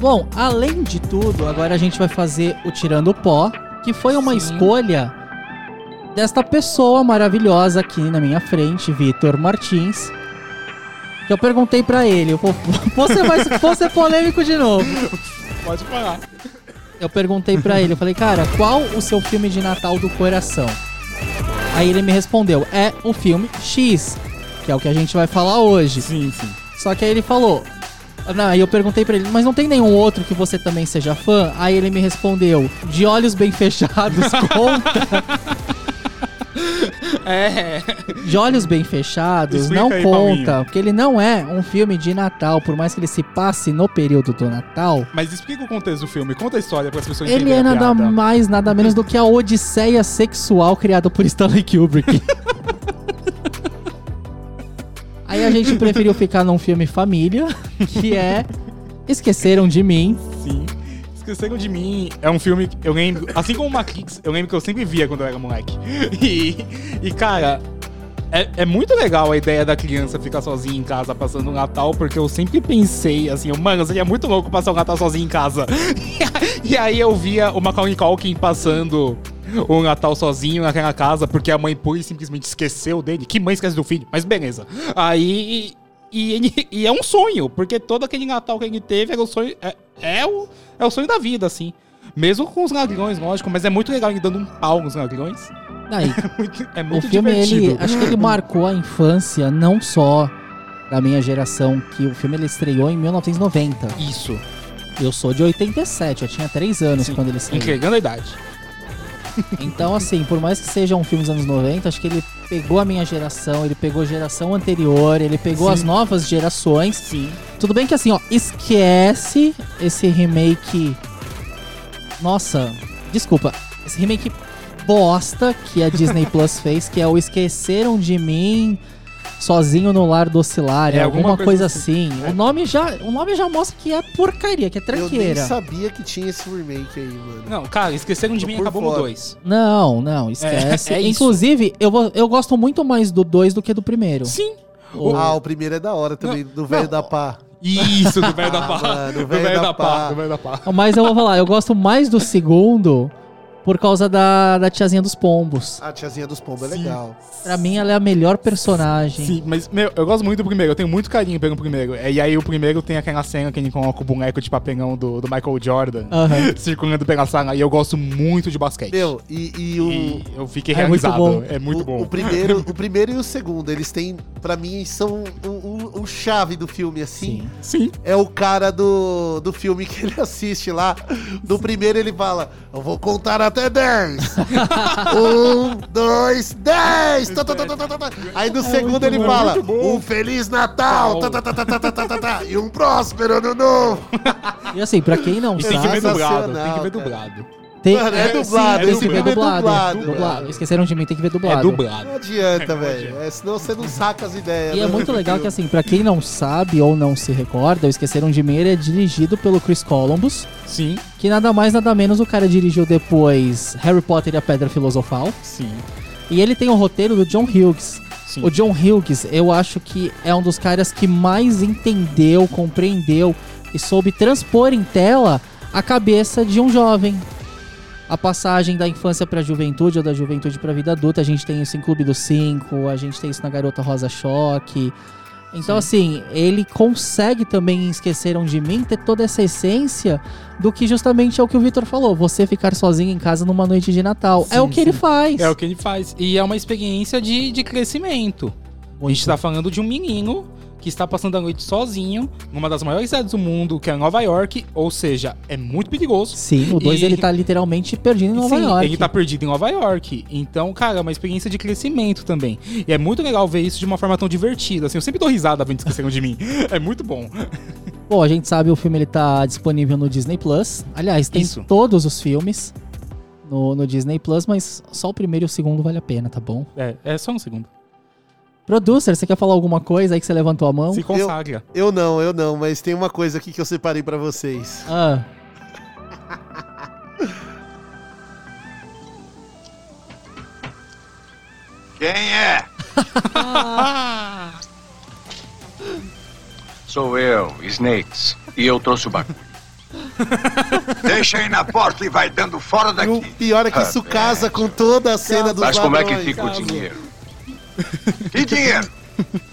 S3: Bom, além de tudo, agora a gente vai fazer o Tirando o Pó, que foi uma escolha desta pessoa maravilhosa aqui na minha frente, Vitor Martins. Que eu perguntei pra ele, eu vou, vou, ser mais, vou ser polêmico de novo.
S5: Pode falar.
S3: Eu perguntei pra ele, eu falei, cara, qual o seu filme de Natal do coração? Aí ele me respondeu, é o filme X, que é o que a gente vai falar hoje.
S5: Sim, sim.
S3: Só que aí ele falou. Não, aí eu perguntei pra ele, mas não tem nenhum outro que você também seja fã? Aí ele me respondeu, de olhos bem fechados, conta.
S5: É.
S3: De olhos bem fechados,
S5: Explica
S3: não
S5: aí,
S3: conta.
S5: Paulinho.
S3: Porque ele não é um filme de Natal, por mais que ele se passe no período do Natal.
S5: Mas explica o contexto do filme, conta a história para as pessoas
S3: Ele
S5: entenderem
S3: é
S5: a
S3: nada
S5: piada.
S3: mais, nada menos do que a odisseia sexual criada por Stanley Kubrick. Aí a gente preferiu ficar num filme família, que é Esqueceram de Mim.
S5: Sim. Esqueceram de mim. É um filme que eu lembro. Assim como Matrix, eu lembro que eu sempre via quando eu era moleque. E, e cara, é, é muito legal a ideia da criança ficar sozinha em casa passando o Natal, porque eu sempre pensei assim, mano, seria muito louco passar o Natal sozinho em casa. E aí eu via o Macaulay Culkin passando o Natal sozinho naquela casa, porque a mãe pura e simplesmente esqueceu dele. Que mãe esquece do filho? Mas beleza. Aí. E, ele- e é um sonho, porque todo aquele Natal que ele teve era o sonho. É, é o, é o sonho da vida, assim. Mesmo com os ladrões, lógico, mas é muito legal ele dando um pau nos ladrões.
S3: Aí,
S5: É muito, é
S3: o
S5: muito
S3: filme,
S5: divertido.
S3: ele, acho que ele marcou a infância, não só da minha geração, que o filme ele estreou em 1990.
S5: Isso.
S3: Eu sou de 87, eu tinha 3 anos quando ele saiu.
S5: Entregando a idade.
S3: Então, assim, por mais que seja um filme dos anos 90, acho que ele pegou a minha geração, ele pegou a geração anterior, ele pegou
S5: Sim.
S3: as novas gerações.
S5: Sim.
S3: Tudo bem que assim, ó, esquece esse remake. Nossa, desculpa. Esse remake bosta que a Disney Plus fez, que é o Esqueceram de Mim Sozinho no Lar do Oscilário,
S5: É,
S3: alguma,
S5: alguma
S3: coisa,
S5: coisa
S3: assim. O, nome já, o nome já mostra que é porcaria, que é
S4: Eu nem
S3: tranqueira.
S4: sabia que tinha esse remake aí, mano.
S5: Não, cara, esqueceram de
S4: Tô
S5: mim
S4: por
S5: acabou no
S4: fora.
S5: 2.
S3: Não, não, esquece.
S5: É- é isso.
S3: Inclusive, eu, vou- eu gosto muito mais do 2 do que do primeiro.
S5: Sim.
S3: O-
S4: Ah, o primeiro é da hora também, do velho da pá.
S5: Isso, do velho da
S4: Ah,
S5: pá.
S4: mano,
S5: do
S4: velho da pá.
S5: Do velho da pá.
S3: Mas eu vou falar, eu gosto mais do segundo por causa da, da tiazinha dos pombos.
S4: A tiazinha dos pombos é legal.
S3: Pra mim, ela é a melhor personagem.
S5: Sim, mas, meu, eu gosto muito do primeiro, eu tenho muito carinho pelo primeiro. É, E aí o primeiro tem aquela cena que ele coloca o boneco de papelão do, do Michael Jordan circulando pela sala. E eu gosto muito de basquete.
S4: Meu, e, e o.
S5: E eu fiquei
S3: É muito
S5: realizado.
S3: bom.
S5: É muito
S4: o,
S5: bom.
S4: O primeiro, o primeiro e o segundo, eles têm, pra mim, são o, o, o chave do filme, assim.
S5: Sim.
S4: É o cara do, do filme que ele assiste lá. No primeiro ele fala: Eu vou contar até 10. um, dois, dez. Tá, tá, tá, Aí no segundo ele
S5: bom,
S4: fala: Um Feliz Natal e um próspero ano novo.
S3: E assim, pra quem não
S5: tem sabe. Que ver dublado, tem que ver dublado
S3: tem,
S4: Mano, é
S3: sim,
S4: dublado,
S3: tem
S4: esse
S3: que ver
S4: filme é
S3: dublado.
S4: dublado,
S3: dublado. Esqueceram de mim, tem que ver
S5: É
S3: dublado.
S5: dublado.
S4: Não adianta, velho. É, senão você não saca as ideias.
S3: E é
S4: né,
S3: muito
S4: do
S3: legal que, assim, pra quem não sabe ou não se recorda, o Esqueceram de Mim ele é dirigido pelo Chris Columbus,
S5: Sim,
S3: que nada mais, nada menos o cara dirigiu depois Harry Potter e a Pedra Filosofal.
S5: sim.
S3: E ele tem o roteiro do John Hughes.
S5: Sim.
S3: O John Hughes, eu acho que é um dos caras que mais entendeu, compreendeu e soube transpor em tela a cabeça de um jovem. A passagem da infância pra juventude ou da juventude pra vida adulta, a gente tem isso em Clube dos Cinco, a gente tem isso na Garota Rosa Choque. Então, assim, ele consegue também em Esqueceram de Mim ter toda essa essência do que justamente é o que o Victor falou: você ficar sozinho em casa numa noite de Natal. é
S5: Sim,
S3: o que ele
S5: sim.
S3: faz.
S5: É o que ele faz. E é uma experiência de, de crescimento. A gente tá falando de um menino que está passando a noite sozinho numa das maiores cidades do mundo, que é Nova York, ou seja, é muito perigoso.
S3: Sim, o 2
S5: E-
S3: ele tá literalmente perdido em Nova
S5: Sim,
S3: York.
S5: ele tá perdido em Nova York. Então, cara, é uma experiência de crescimento também. E é muito legal ver isso de uma forma tão divertida. Assim, eu sempre dou risada vendo Esqueceram de Mim. É muito bom.
S3: Bom, a gente sabe o filme ele tá disponível no Disney Plus. Aliás, tem
S5: Isso.
S3: todos os filmes no, no Disney Plus, mas só o primeiro e o segundo vale a pena, tá bom?
S5: É, é só um segundo.
S3: Producer, você quer falar alguma coisa aí que você levantou a mão?
S5: Se consagra.
S4: Eu não, eu não, mas tem uma coisa aqui que eu separei pra vocês.
S3: Ah,
S16: Quem é?
S17: Sou eu, Snakes. E eu trouxe o bagulho.
S16: Deixa aí na porta e vai dando fora daqui.
S4: O pior é que isso
S16: Ah,
S4: casa com toda a cena dos
S17: Mas como é que fica o dinheiro?
S16: Que dinheiro?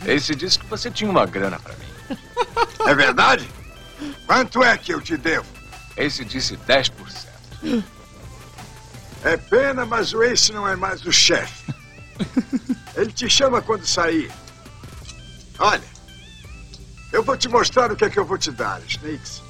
S17: Esse disse que você tinha uma grana pra mim.
S16: É verdade? Quanto é que eu te devo?
S17: Esse disse 10%.
S16: É pena, mas o Ace não é mais o chefe. Ele te chama quando sair. Olha, eu vou te mostrar o que é que eu vou te dar, Snakes.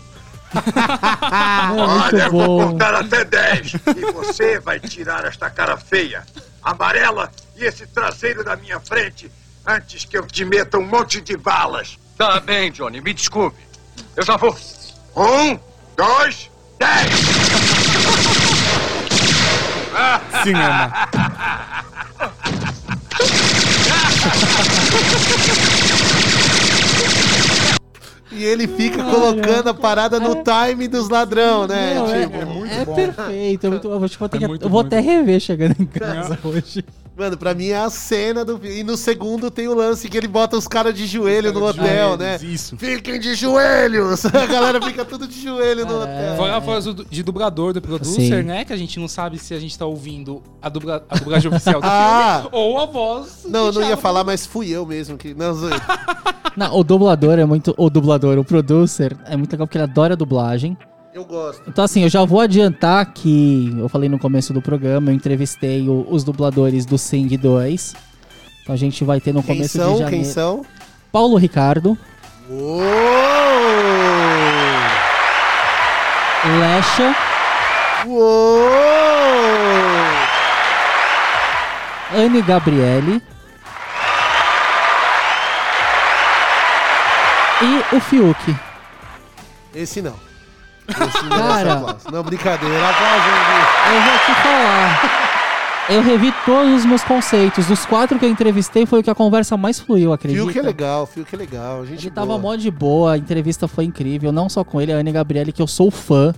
S16: Olha, eu vou contar até 10 e você vai tirar esta cara feia, amarela esse traseiro da minha frente antes que eu te meta um monte de balas.
S17: Tá bem, Johnny, me desculpe. Eu já vou.
S16: Um, dois, dez!
S5: Cinema.
S4: E ele fica colocando a parada no time dos ladrão, né?
S3: Não, é-
S4: tipo,
S3: é, perfeito. É muito, eu vou, tipo,
S5: É
S3: que-
S5: muito
S3: eu vou
S5: bom,
S3: até rever chegando em casa hoje.
S4: Mano, pra mim é a cena do. E no segundo tem o lance que ele bota os caras de joelho no hotel, né?
S5: Isso.
S4: Fiquem de joelhos! A galera fica tudo de joelho no hotel.
S5: Fora a voz de dublador do producer,
S3: Sim.
S5: né? Que a gente não sabe se a gente tá ouvindo a, dubla, a dublagem oficial do
S4: Ah!
S5: filme ou a voz.
S4: Não, não ia falar, mas fui eu mesmo que. Não.
S3: Não, o dublador é muito. O dublador, o producer, é muito legal porque ele adora dublagem.
S4: Eu gosto.
S3: Então, assim, eu já vou adiantar que eu falei no começo do programa, eu entrevistei o- os dubladores do Sing 2. Então a gente vai ter no
S4: Quem
S3: começo
S4: são?
S3: de janeiro.
S4: Quem são?
S3: Paulo Ricardo,
S4: Uou!
S3: Lecha,
S4: Uou!
S3: Anne Gabriele e o Fiuk.
S4: Esse não. Esse
S3: Cara.
S4: aplauso. Não, brincadeira.
S3: Eu vou te falar. Eu revi todos os meus conceitos. Dos quatro que eu entrevistei, foi o que a conversa mais fluiu, acredita?
S4: Fio que é legal, fio que é legal. A gente
S3: Ele tava mó de boa, a entrevista foi incrível, não só com ele, a Anne Gabriele, que eu sou fã.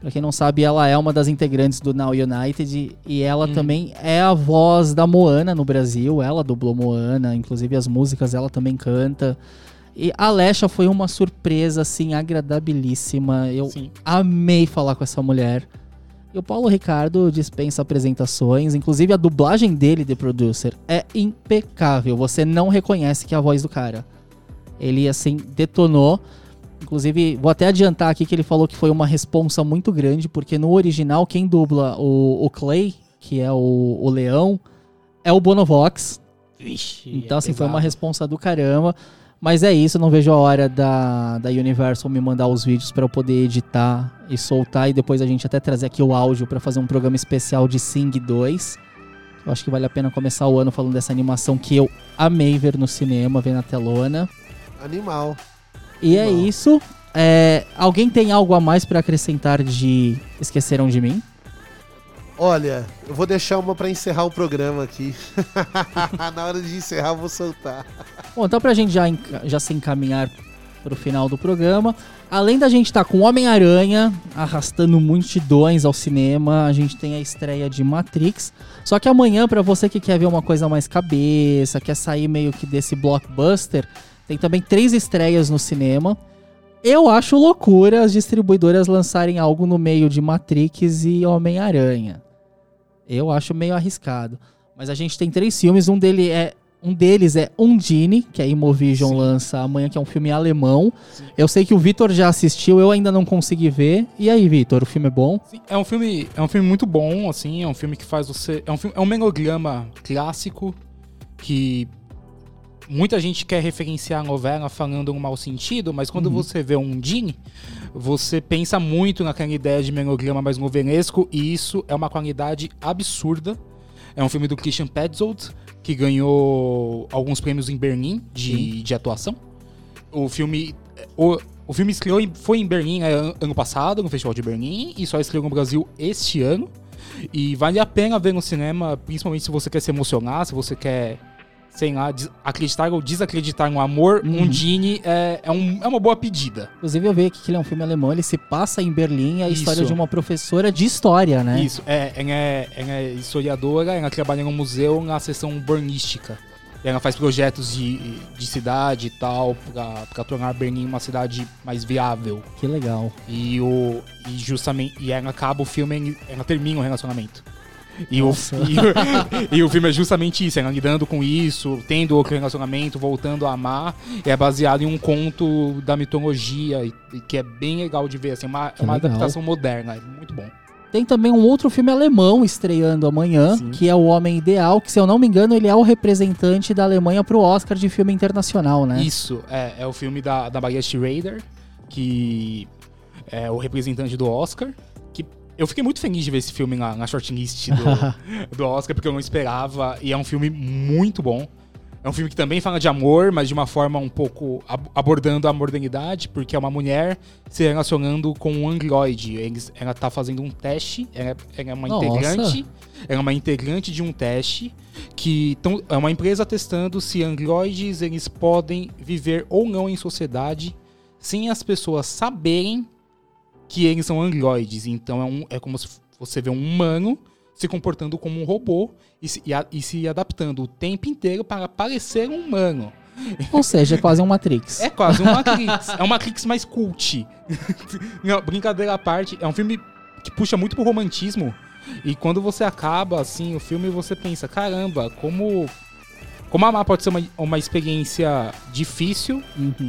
S3: Pra quem não sabe, ela é uma das integrantes do Now United e ela também é a voz da Moana no Brasil. Ela dublou Moana, inclusive as músicas ela também canta. E a Lesha foi uma surpresa, assim, agradabilíssima. Eu
S5: Sim.
S3: amei falar com essa mulher. E o Paulo Ricardo dispensa apresentações, inclusive a dublagem dele, The Producer, é impecável. Você não reconhece que é a voz do cara. Ele, assim, detonou. Inclusive, vou até adiantar aqui que ele falou que foi uma responsa muito grande, porque no original, quem dubla o, o Clay, que é o, o leão, é o Bonovox.
S5: Vixe,
S3: Então,
S5: é
S3: assim, foi uma responsa do caramba. Mas é isso, não vejo a hora da, da Universal me mandar os vídeos pra eu poder editar e soltar. E depois a gente até trazer aqui o áudio pra fazer um programa especial de Sing 2. Eu acho que vale a pena começar o ano falando dessa animação que eu amei ver no cinema, ver na telona.
S4: Animal.
S3: E é isso. É, alguém tem algo a mais pra acrescentar de Esqueceram de Mim?
S4: Olha, eu vou deixar uma pra encerrar o programa aqui. Na hora de encerrar, eu vou soltar.
S3: Bom, então pra gente já, já se encaminhar pro final do programa, além da gente estar com Homem-Aranha arrastando multidões ao cinema, a gente tem a estreia de Matrix. Só que amanhã, pra você que quer ver uma coisa mais cabeça, quer sair meio que desse blockbuster, tem também três estreias no cinema. Eu acho loucura as distribuidoras lançarem algo no meio de Matrix e Homem-Aranha. Eu acho meio arriscado. Mas a gente tem três filmes, um, dele é, um deles é Undine, que a Imovision lança amanhã, que é um filme alemão. Eu sei que o Vitor já assistiu, eu ainda não consegui ver. E aí, Vitor, o filme é bom?
S5: Sim, é um filme, é um filme muito bom, assim, é um filme que faz você, é um filme, é um melodrama clássico que muita gente quer referenciar a novela falando um mau sentido, mas quando
S3: Uhum.
S5: você vê um Dini, você pensa muito naquela ideia de melodrama mais novelesco e isso é uma qualidade absurda. É um filme do Christian Petzold, que ganhou alguns prêmios em Berlim de, de atuação. O filme. O, o filme estreou em- foi em Berlim é, an- ano passado, no Festival de Berlim, e só estreou no Brasil este ano. E vale a pena ver no cinema, principalmente se você quer se emocionar, se você quer, sei lá, acreditar ou desacreditar no amor.
S3: Uhum.
S5: Um Dini é, é, um- é uma boa pedida.
S3: Inclusive, eu vi aqui que ele é um filme alemão, ele se passa em Berlim, é a história
S5: Isso.
S3: de uma professora de história, né?
S5: Isso, é, ela é, ela é historiadora, ela trabalha no museu na seção urbanística. E ela faz projetos de, de cidade e tal, pra, pra tornar Berlim uma cidade mais viável.
S3: Que legal.
S5: E, o, e justamente. E ela acaba o filme, ela termina o relacionamento. E o, e, o, e o filme é justamente isso, ela lidando com isso, tendo outro relacionamento, voltando a amar. É baseado em um conto da mitologia, e, e que é bem legal de ver. Assim, é uma, é
S3: Que
S5: uma
S3: legal.
S5: adaptação moderna, é muito bom.
S3: Tem também um outro filme alemão estreando amanhã, que é O Homem Ideal, que se eu não me engano, ele é o representante da Alemanha pro Oscar de filme internacional, né?
S5: Isso, é, é o filme da, da Maria Schrader, que é o representante do Oscar. Eu fiquei muito feliz de ver esse filme na, na shortlist do, do Oscar, porque eu não esperava. E é um filme muito bom. É um filme que também fala de amor, mas de uma forma um pouco ab- abordando a modernidade, porque é uma mulher se relacionando com um androide. Eles, ela tá fazendo um teste, ela, ela é uma
S3: Nossa.
S5: integrante. Ela é uma integrante de um teste que tão, é uma empresa testando se androides eles podem viver ou não em sociedade sem as pessoas saberem que eles são androides. Então é, um, é como se você vê um humano se comportando como um robô e se, e a- e se adaptando o tempo inteiro para parecer um humano.
S3: Ou seja, é quase um Matrix.
S5: É quase um Matrix. é um Matrix mais cult. Não, brincadeira à parte, é um filme que puxa muito pro romantismo. E quando você acaba, assim, o filme, você pensa, caramba, como... Como amar pode ser uma, uma experiência difícil,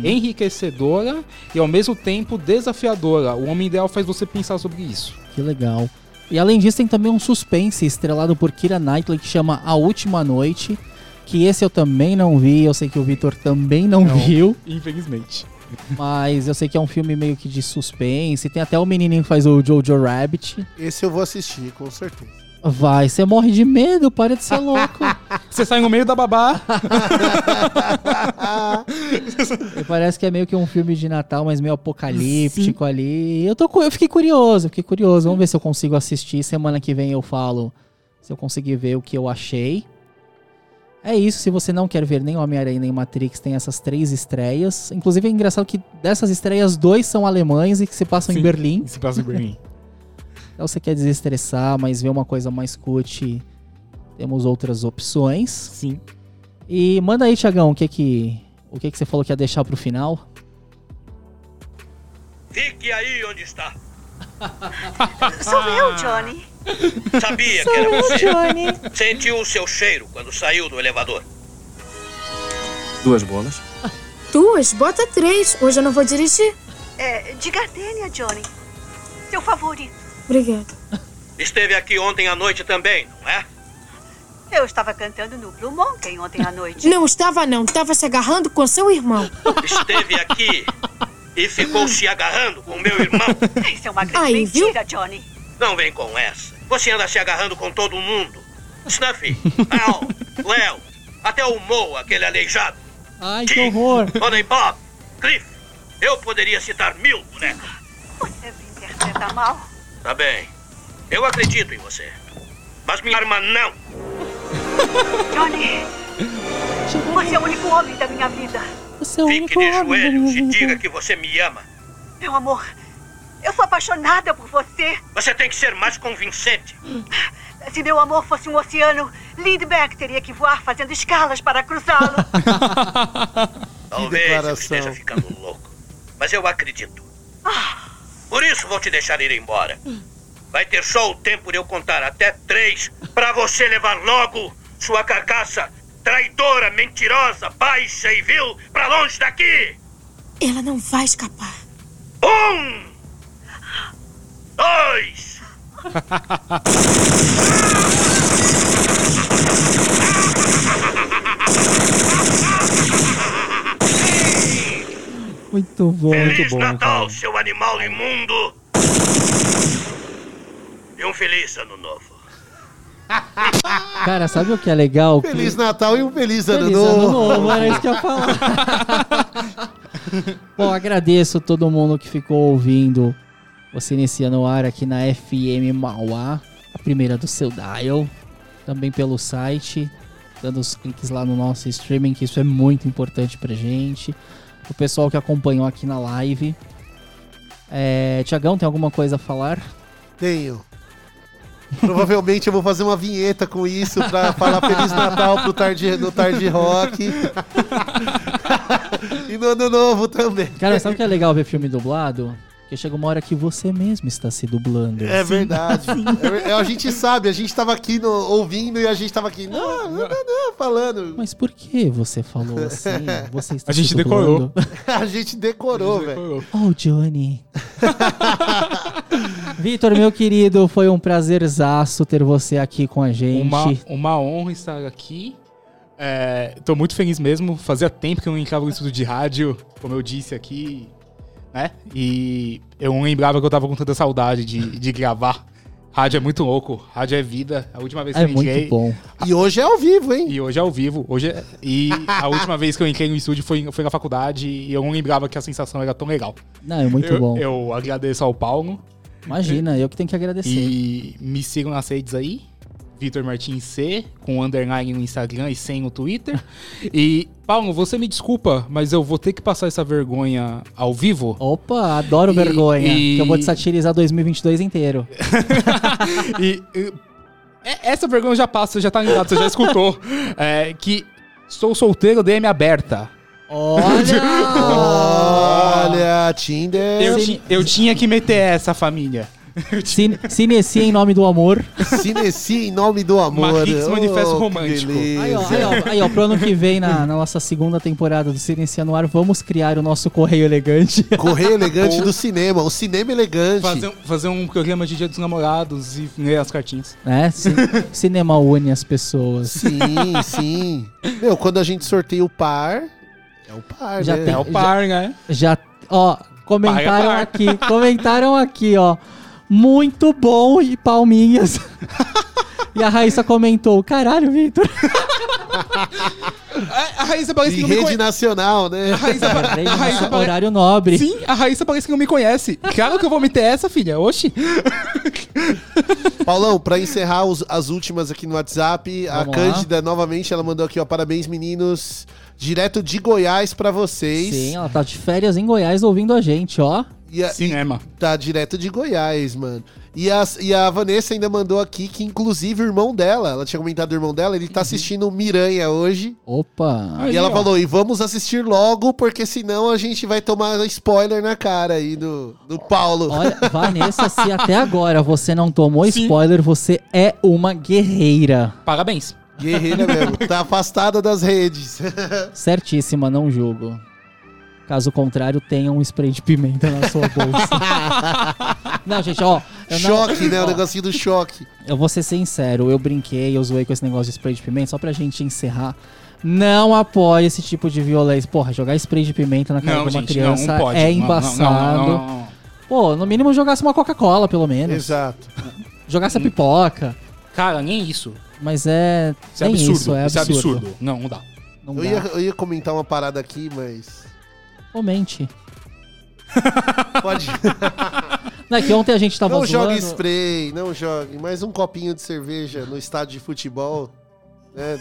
S5: enriquecedora e ao mesmo tempo desafiadora. O Homem Ideal faz você pensar sobre isso.
S3: Que legal. E além disso, tem também um suspense estrelado por Kira Knightley que chama A Última Noite. Que esse eu também não vi, eu sei que o Vitor também não, viu.
S5: Infelizmente.
S3: Mas eu sei que é um filme meio que de suspense. Tem até o menininho que faz o Jojo Rabbit.
S4: Esse eu vou assistir, com certeza.
S3: Vai, você morre de medo, para de ser louco.
S5: Você sai no meio da babá.
S3: E parece que é meio que um filme de Natal, mas meio apocalíptico ali. Eu, tô, eu fiquei curioso, fiquei curioso. Vamos ver se eu consigo assistir. Semana que vem eu falo se eu conseguir ver o que eu achei. É isso, se você não quer ver nem Homem-Aranha nem Matrix, tem essas três estreias. Inclusive é engraçado que dessas estreias, dois são alemães e que se passam em
S5: Sim,
S3: Berlim.
S5: Se passa em Berlim.
S3: Então você quer desestressar, mas ver uma coisa mais cult, temos outras opções.
S5: Sim.
S3: E manda aí, Tiagão, o que que, o que que você falou que ia deixar pro final?
S18: Fique aí onde está.
S19: Sou eu, Johnny.
S18: Sabia
S19: Sou
S18: que era
S19: eu,
S18: você.
S19: Johnny.
S18: Sentiu o seu cheiro quando saiu do elevador.
S20: Duas bolas.
S21: Duas? Bota três. Hoje eu não vou dirigir.
S19: É, de gardenia, Johnny. Seu favorito.
S21: Obrigada.
S18: Esteve aqui ontem à noite também, não é?
S19: Eu estava cantando no Blue Mountain ontem à noite.
S21: Não estava não. Estava se agarrando com seu irmão.
S18: Esteve aqui e ficou se agarrando com meu irmão.
S19: Isso é uma grande
S21: Aí, viu?
S19: mentira, Johnny.
S18: Não vem com essa. Você anda se agarrando com todo mundo. Snuffy, Al, Léo, até o Mo, aquele aleijado.
S3: Ai, que horror.
S18: Honey Bob, Cliff. Eu poderia citar mil bonecos.
S19: Você me interpreta mal.
S18: Tá bem. Eu acredito em você. Mas minha arma não.
S19: Johnny, você é o único homem da minha vida.
S3: Você é o
S18: Fique de joelhos e diga que você me ama.
S19: Meu amor, eu sou apaixonada por você.
S18: Você tem que ser mais convincente.
S19: Se meu amor fosse um oceano, Lindbergh teria que voar fazendo escalas para cruzá-lo.
S18: Talvez eu esteja ficando louco. Mas eu acredito. Por isso vou te deixar ir embora. Vai ter só o tempo de eu contar até três pra você levar logo sua carcaça traidora, mentirosa, baixa e vil pra longe daqui.
S21: Ela não vai escapar.
S18: Um, dois.
S3: Muito bom.
S18: Feliz Natal, seu animal imundo! E um feliz ano novo.
S3: Cara, sabe o que é legal?
S4: Feliz Natal e um feliz ano
S3: Feliz
S4: novo.
S3: ano novo, era isso que eu ia falar. Bom, agradeço todo mundo que ficou ouvindo você inicia no ar aqui na FM Mauá, a primeira do seu dial, também pelo site, dando os cliques lá no nosso streaming, que isso é muito importante pra gente. O pessoal que acompanhou aqui na live. É, Tiagão, tem alguma coisa a falar?
S4: Tenho. Provavelmente eu vou fazer uma vinheta com isso pra falar Feliz Natal pro tarde, no Tarde Rock. e no Ano Novo também.
S3: Cara, sabe o que é legal ver filme dublado? Porque chega uma hora que você mesmo está se dublando.
S4: É verdade. É, a gente sabe, a gente tava aqui no- ouvindo e a gente tava aqui, não, não, não, não, falando.
S3: Mas por que você falou assim? Você está
S5: A gente
S3: se
S5: decorou.
S3: dublando?
S4: a gente decorou, velho.
S3: Oh, Johnny. Vitor, meu querido, foi um prazerzaço ter você aqui com a gente.
S5: Uma, uma honra estar aqui. É, tô muito feliz mesmo. Fazia tempo que eu não entrava no estudo de rádio, como eu disse aqui, né? E eu não lembrava que eu tava com tanta saudade de, de gravar. Rádio é muito louco, rádio é vida. A última vez que
S3: É
S5: eu entrei.
S3: muito bom.
S4: E hoje é ao vivo, hein?
S5: E hoje é ao vivo. Hoje é- E a última vez que eu entrei no estúdio foi, foi na faculdade e eu não lembrava que a sensação era tão legal.
S3: Não, é muito
S5: Eu-
S3: bom.
S5: Eu agradeço ao Paulo.
S3: Imagina, eu que tenho que agradecer.
S5: E me sigam nas redes aí. Vitor Martins C, com underline no Instagram e sem no Twitter. E, Paulo, você me desculpa, mas eu vou ter que passar essa vergonha ao vivo.
S3: Opa, adoro
S5: E-
S3: vergonha.
S5: e-
S3: Que eu vou te satirizar 2022 inteiro.
S5: e, e- é- essa vergonha já passa, já tá ligado, você já escutou. É, que sou solteiro, DM aberta.
S3: Olha!
S4: Olha, Tinder.
S5: Eu, eu tinha que meter essa família.
S3: Cine- Cineci em nome do amor.
S4: Cineci em nome do amor.
S5: Marquinhos Manifesto
S4: Oh, que
S5: Romântico.
S3: Aí ó, aí, ó, aí, ó, pro ano que vem, na, na nossa segunda temporada do Cinencia no Ar, vamos criar o nosso correio elegante.
S4: Correio elegante do cinema, o cinema elegante.
S5: Fazer, um- fazer um programa de Dia dos Namorados e ler as cartinhas.
S3: Ci- cinema une as pessoas.
S4: Sim, sim. Meu, quando a gente sorteia o par, é o par,
S3: Já
S4: né?
S3: tem-
S5: É o par, né?
S3: Já, ó, comentaram
S5: par.
S3: aqui, comentaram aqui, ó. Muito bom e palminhas. e a Raíssa comentou: caralho, Vitor.
S5: A Raíssa parece que não me
S4: rede
S5: conhece.
S4: nacional, né?
S5: A Raíssa, a Raíssa pare-
S3: Horário nobre.
S5: Sim, a Raíssa parece que não me conhece. Claro que eu vou meter essa, filha. Oxi.
S4: Paulão, pra encerrar os- as últimas aqui no WhatsApp, a
S3: Vamos lá.
S4: Cândida novamente, ela mandou aqui, ó, parabéns meninos, direto de Goiás pra vocês.
S3: Sim, ela tá de férias em Goiás ouvindo a gente, ó.
S4: E a-
S5: Cinema.
S4: Tá direto de Goiás, mano. E a, e a Vanessa ainda mandou aqui que, inclusive, o irmão dela, ela tinha comentado do irmão dela, ele tá assistindo o Miranha hoje.
S3: Opa.
S5: Aí,
S4: e ela
S5: ó.
S4: falou, e vamos assistir logo, porque senão a gente vai tomar spoiler na cara aí do, do Paulo.
S3: Olha, Vanessa, se até agora você não tomou spoiler, você é uma guerreira.
S5: Parabéns.
S4: Guerreira mesmo, tá afastada das redes.
S3: Certíssima, não julgo. Caso contrário, tenha um spray de pimenta na sua bolsa. não, gente, ó. eu não-
S4: choque, né? O negocinho do choque.
S3: Eu vou ser sincero, eu brinquei, eu zoei com esse negócio de spray de pimenta, só pra gente encerrar. Não apoie esse tipo de violência. Porra, jogar spray de pimenta na cara
S5: Não,
S3: de uma
S5: gente,
S3: criança
S5: não, não pode.
S3: é
S5: Não, não,
S3: embaçado.
S5: não, não, não.
S3: Pô, no mínimo jogasse uma Coca-Cola, pelo menos.
S4: Exato.
S3: Jogasse a pipoca.
S5: Cara, nem isso.
S3: Mas é.
S5: Isso é
S3: nem
S5: absurdo.
S3: Isso, é
S5: Isso é
S3: absurdo.
S5: absurdo. Não, não dá.
S3: Não
S4: Eu
S3: dá.
S4: ia, eu ia comentar uma parada aqui, mas.
S3: Comente.
S4: Pode.
S3: Não, é que ontem a gente tava
S4: não
S3: zoando.
S4: jogue spray, não jogue. Mais um copinho de cerveja no estádio de futebol. né?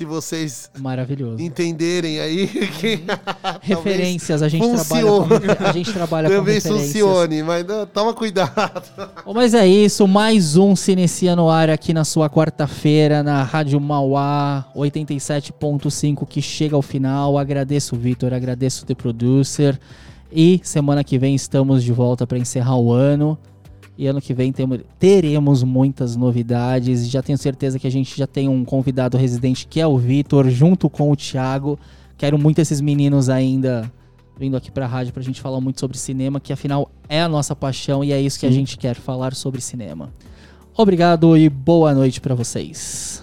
S4: Se vocês
S3: Maravilhoso.
S4: entenderem aí. que talvez
S3: Referências, a gente trabalha
S4: funcione.
S3: com refer- a gente trabalha com referências.
S4: funcione, mas não, toma cuidado.
S3: Bom, mas é isso, mais um Se Inicia no ar aqui na sua quarta-feira na Rádio Mauá 87.5 que chega ao final. Agradeço o Vitor, agradeço o The Producer. E semana que vem estamos de volta para encerrar o ano. E ano que vem temo- teremos muitas novidades. Já tenho certeza que a gente já tem um convidado residente que é o Vitor, junto com o Thiago. Quero muito esses meninos ainda vindo aqui pra rádio pra gente falar muito sobre cinema, que afinal é a nossa paixão e é isso que a gente quer falar sobre cinema. Obrigado e boa noite pra vocês.